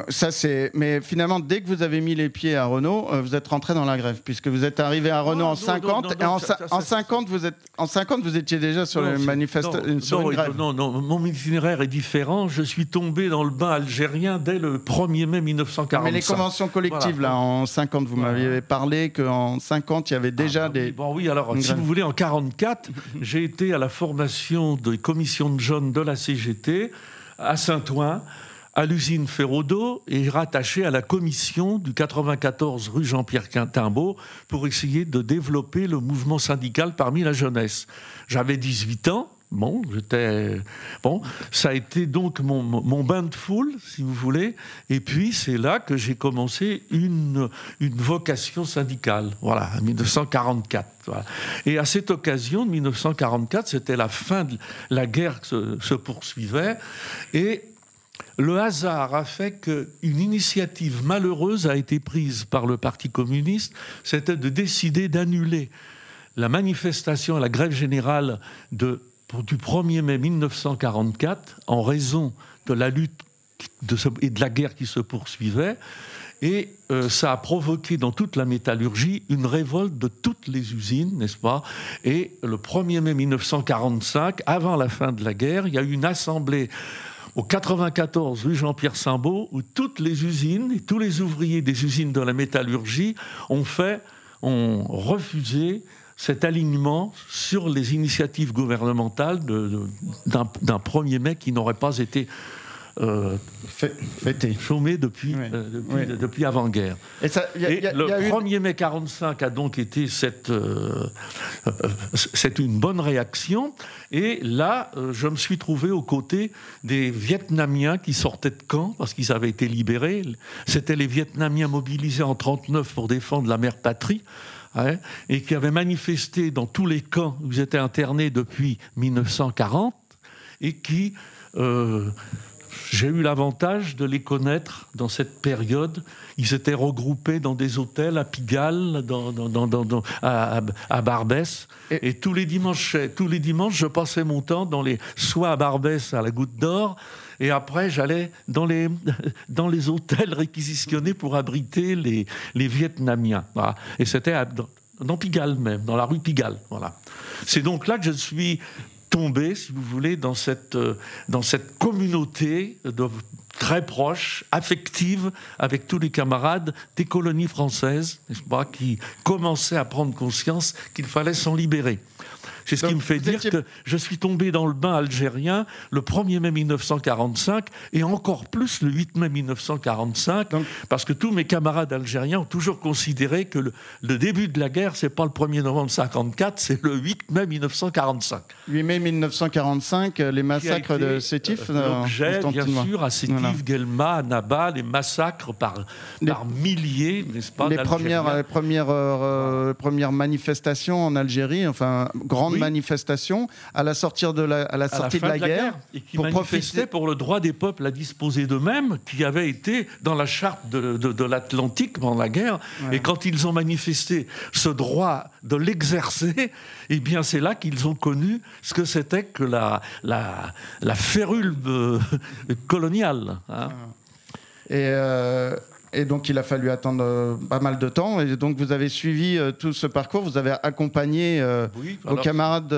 ça c'est. Mais finalement, dès que vous avez mis les pieds à Renault, euh, vous êtes rentré dans la grève, puisque vous êtes arrivé à Renault en 50 et en, 50 vous êtes en 50 vous étiez déjà sur le manifeste sur une grève.
Non, non, mon itinéraire est différent. Je suis tombé dans le bain algérien dès le 1er mai 1945.
Mais les conventions collectives là, en 50, vous m'aviez parlé qu'en 50 il y avait déjà ah, bah des.
Bon oui, alors si vous voulez, en 44, *laughs* j'ai été à la formation des commissions de jeunes de la CGT à Saint-Ouen à l'usine Ferrodo et rattaché à la commission du 94 rue Jean-Pierre Quintimbault pour essayer de développer le mouvement syndical parmi la jeunesse. J'avais 18 ans. Bon, j'étais bon. Ça a été donc mon, bain de foule, si vous voulez. Et puis c'est là que j'ai commencé une, une vocation syndicale. Voilà, en 1944. Et à cette occasion de 1944, c'était la fin de la guerre qui se, se poursuivait et le hasard a fait qu'une initiative malheureuse a été prise par le Parti communiste, c'était de décider d'annuler la manifestation, la grève générale du 1er mai 1944 en raison de la lutte et de la guerre qui se poursuivait. Et euh, ça a provoqué dans toute la métallurgie une révolte de toutes les usines, n'est-ce pas? Et le 1er mai 1945, avant la fin de la guerre, il y a eu une assemblée au 94 rue Jean-Pierre Simbaud où toutes les usines et tous les ouvriers des usines de la métallurgie ont ont refusé cet alignement sur les initiatives gouvernementales d'un 1er mai qui n'aurait pas été fêté, chômé depuis, euh, depuis, avant-guerre. Et, le 1er mai 45 a donc été cette, euh, c'est une bonne réaction. Et là, je me suis trouvé aux côtés des Vietnamiens qui sortaient de camp parce qu'ils avaient été libérés. C'était les Vietnamiens mobilisés en 39 pour défendre la mère patrie. Hein, et qui avaient manifesté dans tous les camps où ils étaient internés depuis 1940 et qui j'ai eu l'avantage de les connaître dans cette période. Ils étaient regroupés dans des hôtels à Pigalle, dans, à, Barbès. Et, tous, les dimanches, tous les dimanches, je passais mon temps dans les, soit à Barbès, à la Goutte d'Or, et après, j'allais dans les, *laughs* dans les hôtels réquisitionnés pour abriter les, les Vietnamiens. Et c'était dans Pigalle même, dans la rue Pigalle. Voilà. C'est donc là que je suis tomber, si vous voulez, dans cette, euh, communauté très proche, affective, avec tous les camarades des colonies françaises, pas, qui commençaient à prendre conscience qu'il fallait s'en libérer. C'est ce qui me fait dire que je suis tombé dans le bain algérien le 1er mai 1945 et encore plus le 8 mai 1945, parce que tous mes camarades algériens ont toujours considéré que le, début de la guerre, c'est pas le 1er novembre 54, c'est le 8 mai 1945.
8 mai 1945, les massacres de Sétif
euh, L'objet, bien sûr, à Sétif, Guelma, Naba, les massacres par, par milliers, n'est-ce pas
Les premières, les premières, euh, premières manifestations en Algérie, enfin, grandes manifestation à la, sortie de la, à la sortie de, la, guerre,
et qui pour profiter pour le droit des peuples à disposer d'eux-mêmes, qui avait été dans la charte de, de, l'Atlantique pendant la guerre. Et quand ils ont manifesté ce droit de l'exercer, eh bien c'est là qu'ils ont connu ce que c'était que la, la, la férule euh, *laughs* coloniale. Hein.
Et euh, et donc, il a fallu attendre euh, pas mal de temps. Et donc, vous avez suivi euh, tout ce parcours. Vous avez accompagné euh, vos camarades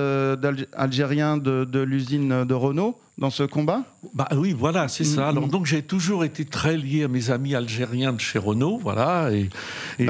algériens de, de l'usine de Renault dans ce combat
bah oui, voilà, c'est ça. Alors mm-hmm. donc j'ai toujours été très lié à mes amis algériens de chez Renault, voilà, et,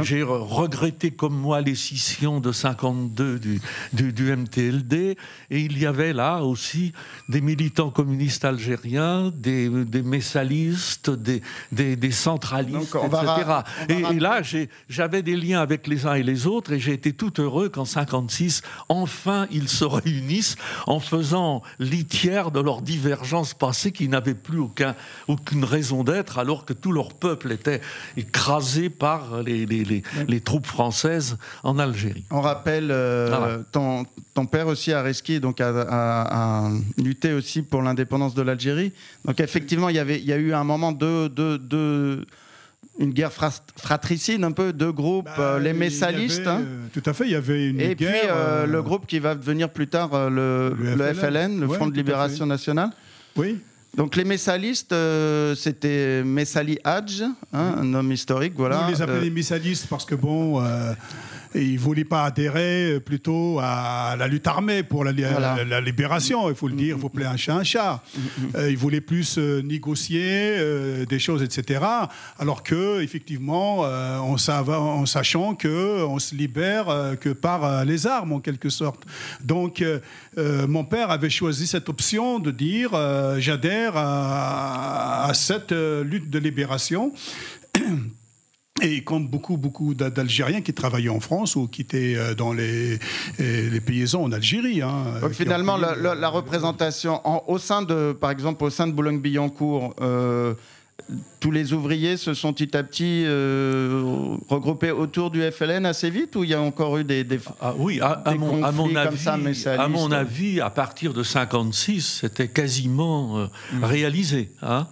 j'ai regretté comme moi les scissions de 52 du, du, MTLD, et il y avait là aussi des militants communistes algériens, des, des messalistes, des, des, centralistes, etc. et, là j'avais des liens avec les uns et les autres, et j'ai été tout heureux qu'en 56, enfin ils se réunissent en faisant litière de leur divergence passée qui n'avaient plus aucun, aucune raison d'être, alors que tout leur peuple était écrasé par les, les, les, troupes françaises en Algérie.
On rappelle, euh, ton, ton, père aussi, Areski, donc a, a, lutté aussi pour l'indépendance de l'Algérie. Donc effectivement, il y, avait, il y a eu un moment de... de, de une guerre fratricide, un peu, deux groupes, bah, euh, les messalistes. Hein.
Euh, tout à fait, il y avait une
Et puis le groupe qui va devenir plus tard le, le, FLN, le Front de Libération Nationale.
Oui.
Donc les messalistes, euh, c'était Messali Hadj, hein, un homme historique, voilà.
On les appelait les messalistes parce que bon, euh, et ils ne voulaient pas adhérer euh, plutôt à la lutte armée pour la, libération, il faut le dire, il faut plaire un chat un chat. Euh, ils voulaient plus euh, négocier des choses, etc. Alors que, effectivement, en, en, sachant qu'on se libère que par les armes, en quelque sorte. Donc, mon père avait choisi cette option de dire j'adhère à, cette lutte de libération. Et comme beaucoup, beaucoup d'Algériens qui travaillaient en France ou qui étaient euh, dans les, euh, les paysans en Algérie. Hein,
Donc finalement, la, représentation au sein de, par exemple, au sein de Boulogne-Billancourt, euh, tous les ouvriers se sont petit à petit regroupés autour du FLN assez vite ou il y a encore eu des, des
ah, oui à, mon, à mon avis, à mon avis à partir de 56 c'était quasiment mmh. réalisé hein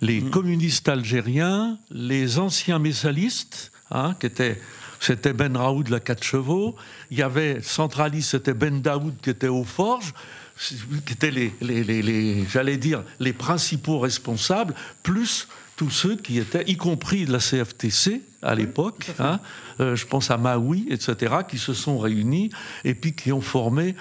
les mm. communistes algériens, les anciens messalistes, hein, qui étaient c'était Ben Raoud, la quatre chevaux. Il y avait centraliste, c'était Ben Daoud qui était aux forges. qui étaient les, les, les, les j'allais dire, les principaux responsables, plus tous ceux qui étaient, y compris de la CFTC à l'époque, hein, euh, je pense à Maui, etc., qui se sont réunis et puis qui ont formé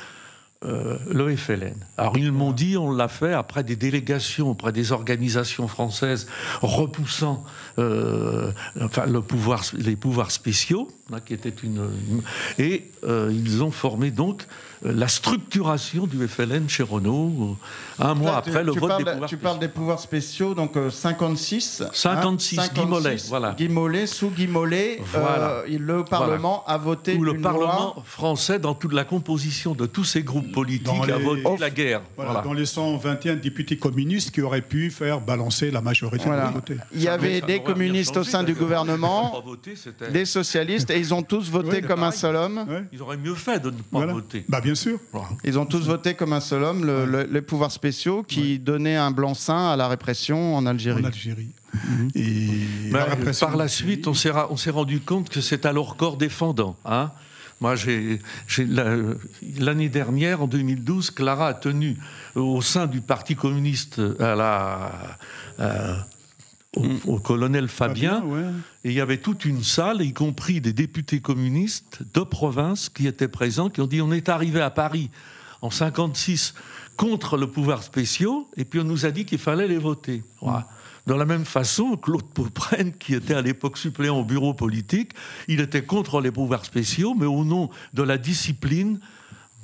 euh, le FLN. Alors ils m'ont dit, on l'a fait après des délégations auprès des organisations françaises repoussant euh, les pouvoirs spéciaux, qui était une, une- et euh, ils ont formé donc euh, la structuration du FLN chez Renault euh, un mois
Là,
après
tu,
le
tu
vote
parles,
des pouvoirs
tu
spéciaux.
parles des pouvoirs spéciaux, donc euh, 56.
56, Guy Mollet, voilà.
Guy Mollet, sous Guy Mollet,
Voilà.
euh, il- le Parlement a voté
Où le
une
Parlement
loi.
français, dans toute la composition de tous ces groupes politiques, a voté
Off.
la guerre.
Voilà,
Voilà.
Dans les 121 députés communistes qui auraient pu faire balancer la majorité
Voilà.
de.
Il y avait
Ça
des communistes au sein du gouvernement, des socialistes, et ils ont tous voté
Ouais,
comme un seul homme.
Ouais.
Ils auraient mieux fait de ne pas
Voilà.
voter.
Bah, bien sûr.
Ils ont tous voté comme un seul homme le- le- les pouvoirs spéciaux qui donnaient un blanc-seing à la répression en Algérie.
En Algérie. Et
Mais,
la
euh,
répression
par la suite, on s'est, ra- on s'est rendu compte que c'est alors corps défendant. Hein Moi, j'ai, j'ai- la- l'année dernière, en 2012, Clara a tenu au sein du Parti communiste à la, à- au, au colonel Fabien,
Fabien, ouais.
Et il y avait toute une salle, y compris des députés communistes de province qui étaient présents, qui ont dit on est arrivé à Paris en 56 contre le pouvoir spéciaux, et puis on nous a dit qu'il fallait les voter. Voilà. De la même façon, Claude Pauprenne, qui était à l'époque suppléant au bureau politique, il était contre les pouvoirs spéciaux, mais au nom de la discipline,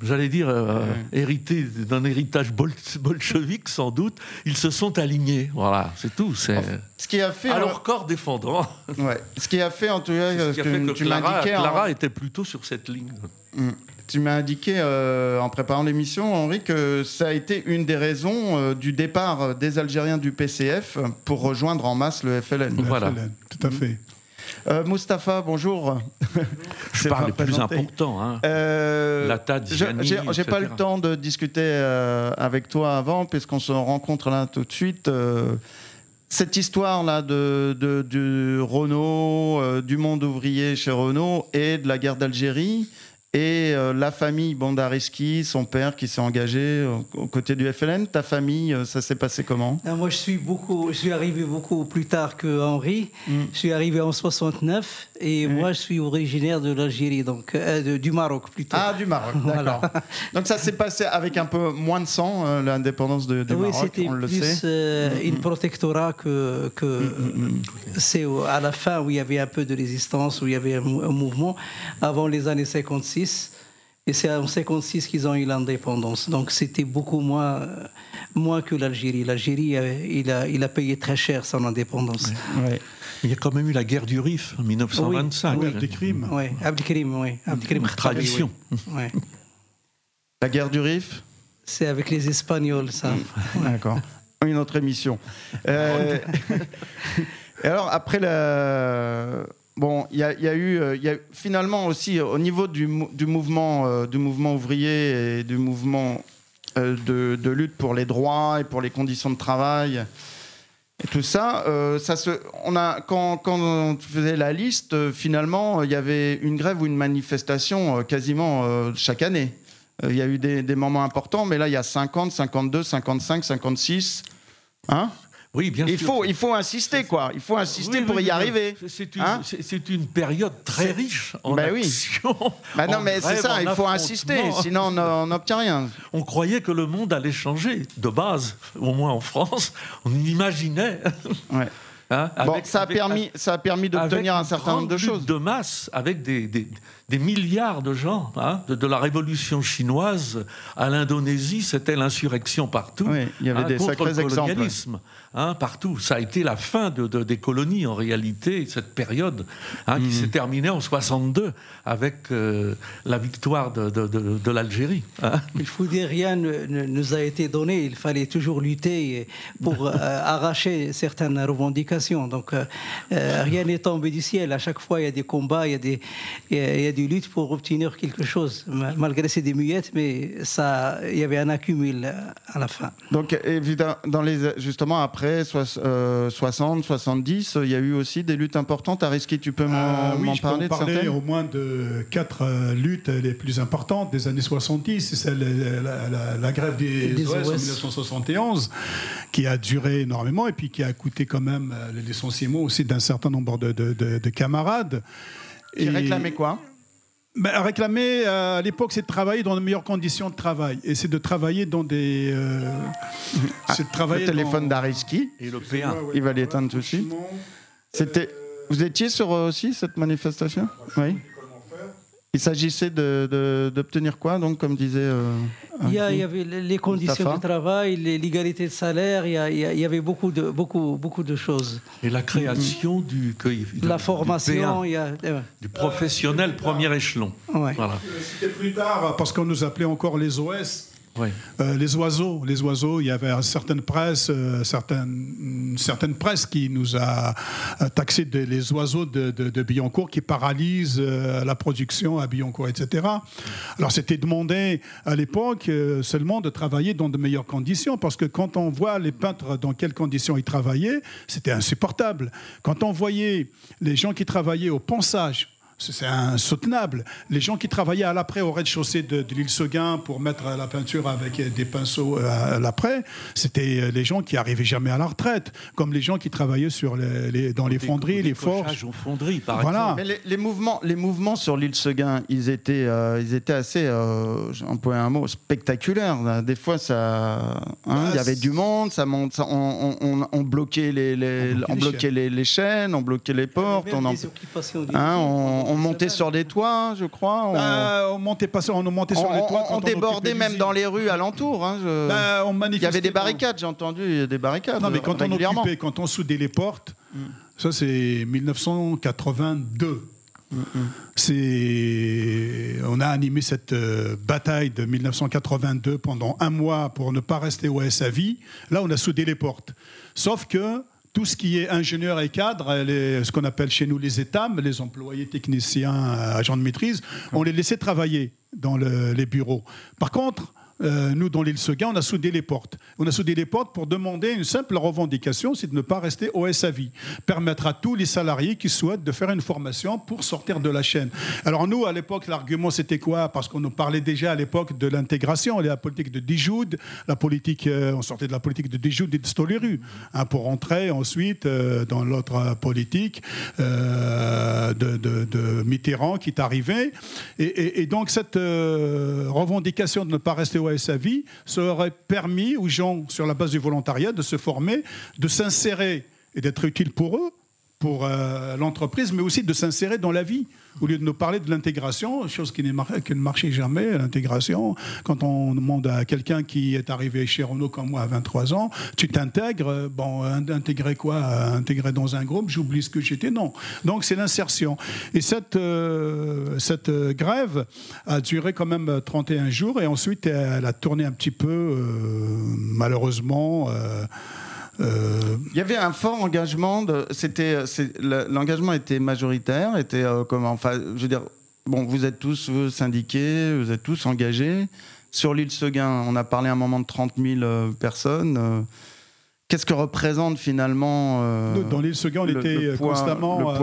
j'allais dire, euh, hérité d'un héritage bol- bolchevique sans doute, ils se sont alignés. Voilà, c'est tout. C'est...
Ce qui a fait,
Alors, corps défendant.
ouais, ce qui a fait en tout cas,
Ce
euh,
qui a
que
fait que
tu
Clara,
en-
Clara était plutôt sur cette ligne.
Mm. Tu m'as indiqué euh, en préparant l'émission, Henri, que ça a été une des raisons euh, du départ euh, des Algériens du PCF pour rejoindre en masse le FLN.
Le
Voilà.
FLN, Tout à fait.
Euh, Mustapha, bonjour.
Je parle les plus
présenté.
importants. Hein.
Euh, J'ai pas le temps de discuter euh, avec toi avant, puisqu'on se rencontre là tout de suite. euh, cette histoire-là de, de- du Renault, euh, du monde ouvrier chez Renault et de la guerre d'Algérie, et euh, la famille Bondariski, son père qui s'est engagé euh, aux côtés du FLN, ta famille, euh, ça s'est passé comment?
Ah, Moi, je suis, beaucoup, je suis arrivé beaucoup plus tard que Henri.
Mm.
Je suis arrivé en 69 et moi, je suis originaire de l'Algérie, donc euh, de- du Maroc plutôt.
Ah, du Maroc, *laughs*
Voilà.
d'accord. Donc ça s'est passé avec un peu moins de sang, euh, l'indépendance de- du
oui,
Maroc,
c'était
on le
plus
sait.
euh, une protectorat que, que c'est à la fin où il y avait un peu de résistance, où il y avait un mouvement, avant les années 56. Et c'est en 56 qu'ils ont eu l'indépendance. Donc c'était beaucoup moins, moins que l'Algérie. L'Algérie, euh, il a, il a payé très cher son indépendance.
Il y a quand même eu la guerre du Rif en 1925.
Oui, crimes.
Oui, Abdelkrim, oui. Abdelkrim
tradition.
La guerre du Rif?
C'est avec les Espagnols, ça.
D'accord. *laughs* Une autre émission. Euh, *laughs* *laughs* et alors, après la. Bon, il y, a- il y a eu, euh, finalement aussi euh, au niveau du, mou- du mouvement, euh, du mouvement ouvrier et du mouvement de, lutte pour les droits et pour les conditions de travail et tout ça, ça se, on a quand, on faisait la liste, finalement, il y avait une grève ou une manifestation quasiment chaque année. Il y a eu des, des moments importants, mais là, il y a 50, 52, 55, 56. Hein
Oui, bien
il,
sûr.
faut, il faut insister, quoi. Il faut insister
Oui,
pour
oui,
y arriver.
c'est- C'est une,
Hein
c'est- une période très riche en
Bah oui.
action. *laughs*
Bah non,
en
mais c'est ça, il faut insister, sinon *laughs* on n'obtient rien.
On croyait que le monde allait changer de base, au moins en France. On imaginait. *laughs*
Ouais.
hein,
Bon,
avec-
ça, a
avec-
permis, ça a permis d'obtenir un certain nombre de choses.
de masse avec des, des- des milliards de gens, hein, de, de la révolution chinoise à l'Indonésie, c'était l'insurrection partout.
Oui, il y avait
hein,
des
contre
sacrés
le
exemples.
colonialisme, hein, partout. Ça a été la fin de, de- des colonies en réalité, cette période qui s'est terminée en 62 avec euh, la victoire de, de- de- de l'Algérie. hein.
Il faut dire, rien ne, ne nous a été donné. Il fallait toujours lutter pour euh, *laughs* arracher certaines revendications. Donc euh, euh, rien n'est tombé du ciel. À chaque fois, il y a des combats, il y a des, il y a, des luttes pour obtenir quelque chose. Malgré ces des muettes, mais ça, il y avait un accumul à la fin.
Donc évidemment, dans les, justement après 60, 70, il y a eu aussi des luttes importantes. Ariski, tu peux m'en
oui,
parler,
peux parler au moins de quatre luttes les plus importantes des années 70. C'est la, la, grève des, des OS, en 1971 qui a duré énormément et puis qui a coûté quand même euh, le licenciement aussi d'un certain nombre de, de, camarades.
Qui réclamaient quoi?
Ben, réclamer euh, à l'époque, c'est de travailler dans de meilleures conditions de travail. Et c'est de travailler dans des. Euh,
c'est de travailler. Le téléphone d'Ariski.
Et le P1.
Il va l'éteindre tout de suite. C'était. Vous étiez sur aussi cette manifestation? Oui. Il s'agissait d'obtenir quoi, donc, comme disait. Euh,
il, y avait les conditions de travail, l'égalité de salaire, il y, avait beaucoup de, beaucoup, beaucoup de choses.
Et la création du.
la formation, il y a,
du professionnel premier échelon.
Voilà. C'était plus tard, parce qu'on nous appelait encore les OS. Euh, les oiseaux, les oiseaux, il y avait certaines presses, euh, certaines, certaines qui nous a taxé de, les oiseaux de, de, Billancourt qui paralysent euh, la production à Billancourt, etc. Alors c'était demandé à l'époque seulement de travailler dans de meilleures conditions, parce que quand on voit les peintres dans quelles conditions ils travaillaient, c'était insupportable. Quand on voyait les gens qui travaillaient au ponçage, c'est insoutenable. Les gens qui travaillaient à l'après au rez-de-chaussée de, l'île Seguin pour mettre la peinture avec des pinceaux euh, à l'après, c'était euh, les gens qui arrivaient jamais à la retraite, comme les gens qui travaillaient sur les, dans les fonderies, les forges.
fonderies, par
voilà. Mais les, mouvements, les mouvements sur l'île Seguin, ils étaient, euh, ils étaient assez, euh, un mot, spectaculaires. Des fois, ça, hein, bah, il y avait du monde, ça monte, on, bloquait les, on bloquait les, chaînes, on bloquait les portes, on, en, hein, on montait sur des toits, je crois.
On, bah, on montait pas sur, on montait sur les toits.
on, débordait même dans les rues alentours. Hein, bah, il y avait des barricades, j'ai entendu, des barricades.
Non, mais quand on occupait, quand on soudait les portes, mm. ça c'est 1982. Mm, mm. C'est, on a animé cette euh, bataille de 1982 pendant un mois pour ne pas rester au SAV. Là, on a soudé les portes. Sauf que tout ce qui est ingénieur et cadre, ce qu'on appelle chez nous les étames, les employés techniciens, agents de maîtrise, on les laissait travailler dans les bureaux. Par contre, euh, nous, dans l'île Seguin, on a soudé les portes. On a soudé les portes pour demander une simple revendication, c'est de ne pas rester au SAV. Permettre à tous les salariés qui souhaitent de faire une formation pour sortir de la chaîne. Alors nous, à l'époque, l'argument, c'était quoi? Parce qu'on nous parlait déjà à l'époque de l'intégration, la politique de Dijoud, la politique, euh, on sortait de la politique de Dijoud et de Stoleru, hein, pour entrer ensuite euh, dans l'autre politique de, Mitterrand qui est arrivé. Et, donc cette revendication de ne pas rester au sa vie, ça aurait permis aux gens, sur la base du volontariat, de se former, de s'insérer et d'être utile pour eux, pour euh, l'entreprise, mais aussi de s'insérer dans la vie. Au lieu de nous parler de l'intégration, chose qui, qui, ne marchait jamais, l'intégration, quand on demande à quelqu'un qui est arrivé chez Renault comme moi à 23 ans, tu t'intègres, euh, bon, intégrer quoi? Intégrer dans un groupe, j'oublie ce que j'étais, non. Donc c'est l'insertion. Et cette, euh, cette grève a duré quand même 31 jours et ensuite elle a tourné un petit peu, malheureusement.
Euh, Il y avait un fort engagement. C'était, l'engagement était majoritaire, était euh, comme, enfin, je veux dire, bon, vous êtes tous syndiqués, vous êtes tous engagés. Sur l'île Seguin, on a parlé à un moment de 30 000 euh, personnes. Qu'est-ce que représente finalement
Dans l'île Seguin, on était constamment,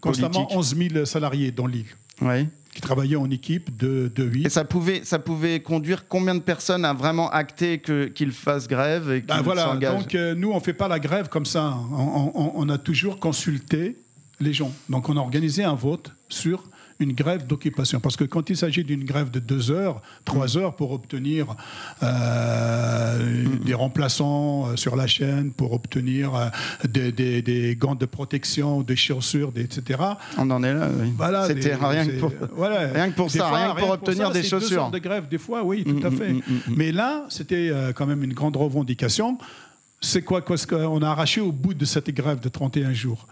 constamment 11 000 salariés dans l'île.
Oui
qui travaillait en équipe de, de 8.
Et ça pouvait, ça pouvait conduire combien de personnes à vraiment acter qu'ils fassent grève et ben
voilà, Donc euh, nous, on ne fait pas la grève comme ça. On, on, a toujours consulté les gens. Donc on a organisé un vote sur une grève d'occupation. Parce que quand il s'agit d'une grève de deux heures, trois mm. heures pour obtenir euh, mm. des remplaçants euh, sur la chaîne, pour obtenir euh, des, gants de protection, des chaussures, etc.
On en est là, oui. Voilà, C'était rien, que pour, rien que pour ça, rien que pour obtenir des chaussures. Deux heures
de grève, des fois, oui, tout à mm, fait. Mais là, c'était quand même une grande revendication. C'est quoi, quoi qu'on a arraché au bout de cette grève de 31 jours?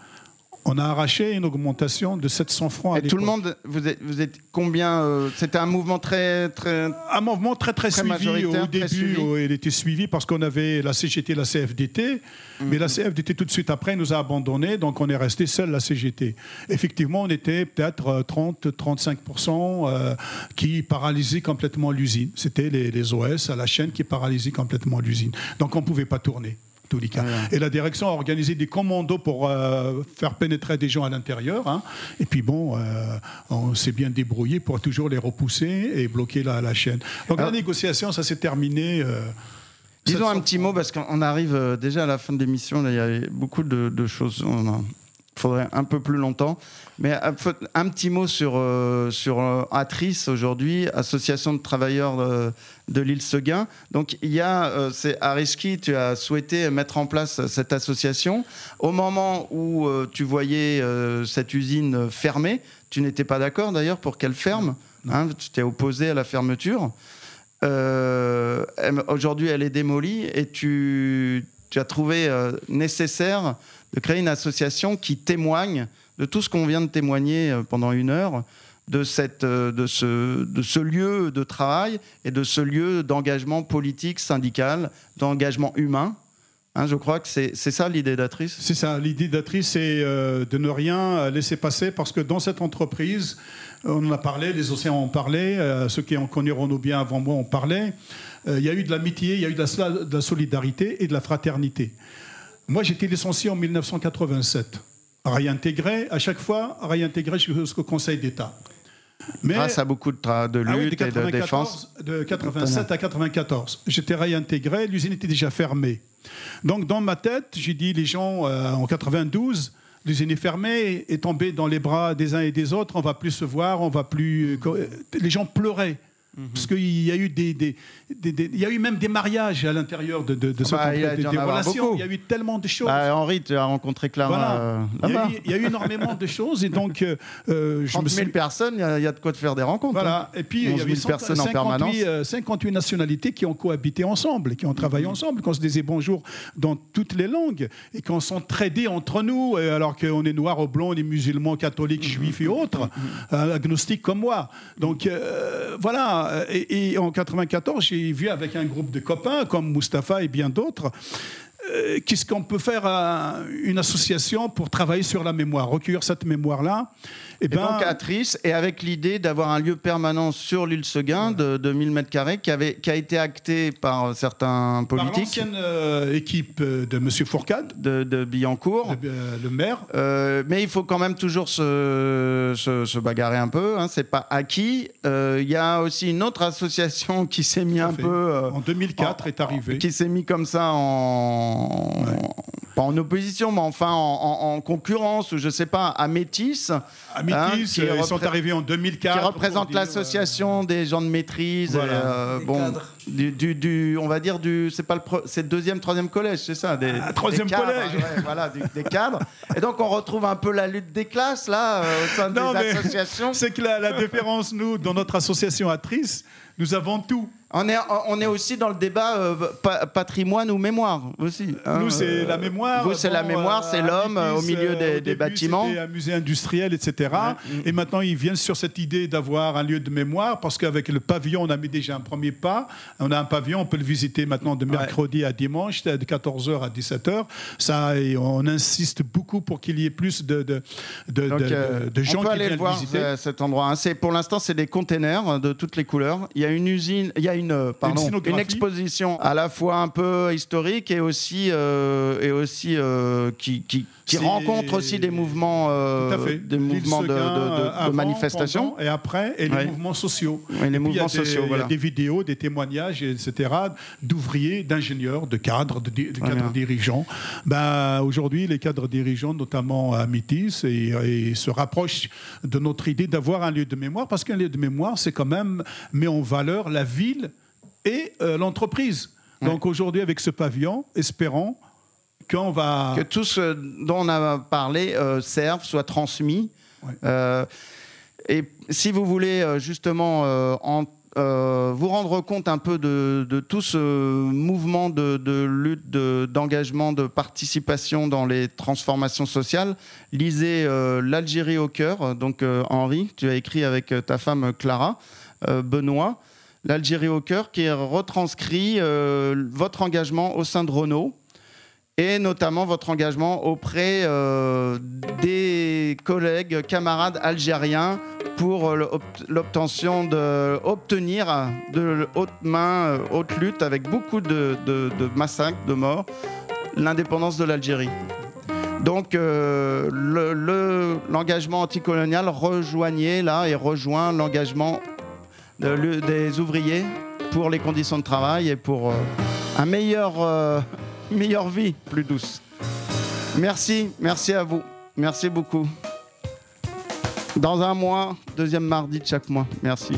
On a arraché une augmentation de 700 francs.
Et tout le monde, vous êtes, vous êtes combien euh, C'était un mouvement très, très.
Un mouvement très, très, suivi. Au début, il était suivi parce qu'on avait la CGT, la CFDT. Mais la mhm. CFDT, tout de suite après, nous a abandonnés. Donc, on est resté seul, la CGT. Effectivement, on était peut-être 30-35% euh, euh, qui paralysaient complètement l'usine. C'était les, les OS à la chaîne qui paralysaient complètement l'usine. Donc, on ne pouvait pas tourner. Et la direction a organisé des commandos pour euh, faire pénétrer des gens à l'intérieur. Hein. Et puis bon, euh, on s'est bien débrouillé pour toujours les repousser et bloquer la, la chaîne. Donc la négociation, ça s'est terminé. Euh,
Disons un petit mot parce qu'on arrive déjà à la fin de l'émission. Il y a beaucoup de, de choses. On faudrait un peu plus longtemps. Mais un petit mot sur, euh, sur euh, Atrice aujourd'hui, Association de travailleurs de, l'île Seguin. Donc il y a, euh, c'est Ariski, tu as souhaité mettre en place cette association. Au moment où tu voyais cette usine fermée, tu n'étais pas d'accord d'ailleurs pour qu'elle ferme. Hein, tu t'es opposé à la fermeture. aujourd'hui, elle est démolie et tu, tu as trouvé nécessaire de créer une association qui témoigne de tout ce qu'on vient de témoigner euh, pendant une heure, de, cette, euh, de, ce, de ce lieu de travail et de ce lieu d'engagement politique, syndical, d'engagement humain. Hein, je crois que c'est ça l'idée d'Atrice.
C'est ça, l'idée d'Atrice, c'est euh, de ne rien laisser passer parce que dans cette entreprise, on en a parlé, les océans ont parlé, ceux qui ont connu Renaud bien avant moi ont parlé. Il y a eu de l'amitié, il y a eu de la solidarité et de la fraternité. Moi, j'étais licencié en 1987 réintégré, à chaque fois réintégré jusqu'au Conseil d'État.
Mais, Grâce à beaucoup de, de ah lutte et de défense.
De 87 à 94. J'étais réintégré, l'usine était déjà fermée. Donc dans ma tête, j'ai dit les gens euh, en 92, l'usine est fermée, est tombée dans les bras des uns et des autres, on va plus se voir, on va plus. Euh, les gens pleuraient. Mhm. Parce qu'il y a eu des, des, il y a eu même des mariages à l'intérieur de, de, de ce
bah, il y a, des, relations.
Il y a eu tellement de choses.
Bah, Henri, tu as rencontré Clara euh,
là-bas. Il, y a eu énormément de choses et donc euh,
euh je 30 000 suis... personnes, il y, a de quoi de faire des rencontres.
Voilà. Hein. Et puis il y avait 100, personnes 58, en permanence. 58 euh, nationalités qui ont cohabité ensemble, qui ont travaillé mhm. ensemble, qu'on se disait bonjour dans toutes les langues et qu'on s'entraidait entre nous, alors qu'on est noir ou blanc, on est musulmans, catholiques, mhm. juifs et autres, agnostiques comme moi. Donc voilà. Et, et en 94, j'ai vu avec un groupe de copains comme Mustapha et bien d'autres. Euh, qu'est-ce qu'on peut faire à une association pour travailler sur la mémoire, recueillir cette mémoire-là
et, ben, donc Atrice, et avec l'idée d'avoir un lieu permanent sur l'île Seguin de, de 1000 m2 qui, avait, qui a été acté par certains politiques. Par
l'ancienne euh, équipe de M. Fourcade.
De, de Billancourt.
Euh, le maire.
Euh, mais il faut quand même toujours se, se, bagarrer un peu, hein, c'est pas acquis. Il y a aussi une autre association *laughs* qui s'est mis un peu...
en 2004 est arrivée.
Qui s'est mis comme ça en... Pas en opposition, mais enfin en, en, concurrence, je sais pas, à Métis.
À Hein, qui ils sont arrivés en 2004.
Qui représente l'association des gens de maîtrise. Euh, bon, du, du, on va dire du, c'est pas le, c'est deuxième, troisième collège, c'est ça,
des, ah, troisième collège.
voilà, des cadres. Et donc on retrouve un peu la lutte des classes là euh, au sein des associations. *laughs*
C'est que la, la différence, nous, dans notre association Atrice, nous avons tout.
On est, on est aussi dans le débat euh, patrimoine ou mémoire aussi.
Hein, Nous, c'est la mémoire.
Vous, c'est la mémoire, c'est l'homme euh, au milieu des, des bâtiments.
C'était un musée industriel, etc. Et maintenant, ils viennent sur cette idée d'avoir un lieu de mémoire parce qu'avec le pavillon, on a mis déjà un premier pas. On a un pavillon, on peut le visiter maintenant de mercredi à dimanche, de 14h à 17h. Ça, et on insiste beaucoup pour qu'il y ait plus de, de, de,
euh,
de, gens
on peut
qui
aller voir
visiter.
cet endroit. Hein. Pour l'instant, c'est des containers de toutes les couleurs. Il y a une usine, il y a une, euh, pardon, une, exposition à la fois un peu historique et aussi, euh, et aussi euh, qui, qui, qui rencontre aussi des mouvements, euh, des mouvements de, de, de, manifestation.
et après, et les mouvements sociaux.
Oui, les mouvements sociaux,
Il y a des vidéos, des témoignages, etc., d'ouvriers, d'ingénieurs, de cadres, de, cadres dirigeants. Ben, Aujourd'hui, les cadres dirigeants, notamment à Métis, et, se rapprochent de notre idée d'avoir un lieu de mémoire, parce qu'un lieu de mémoire, c'est quand même met en valeur la ville et euh, l'entreprise. Donc aujourd'hui, avec ce pavillon, espérons qu'on va...
Que tout ce dont on a parlé euh, serve, soit transmis. Euh, et si vous voulez justement euh, vous rendre compte un peu de, tout ce mouvement de, lutte, d'engagement, de, participation dans les transformations sociales, lisez L'Algérie au cœur. Donc Henri, tu as écrit avec ta femme Clara, Benoît, L'Algérie au cœur, qui retranscrit votre engagement au sein de Renault et notamment votre engagement auprès euh, des collègues, camarades algériens pour l'obtention de obtenir de haute main, euh, haute lutte avec beaucoup de, massacres, de morts, l'indépendance de l'Algérie. Donc euh, l'engagement anticolonial rejoignait là et rejoint l'engagement des ouvriers pour les conditions de travail et pour un meilleur meilleure vie plus douce. Merci, merci à vous. Merci beaucoup. Dans un mois, deuxième mardi de chaque mois. Merci.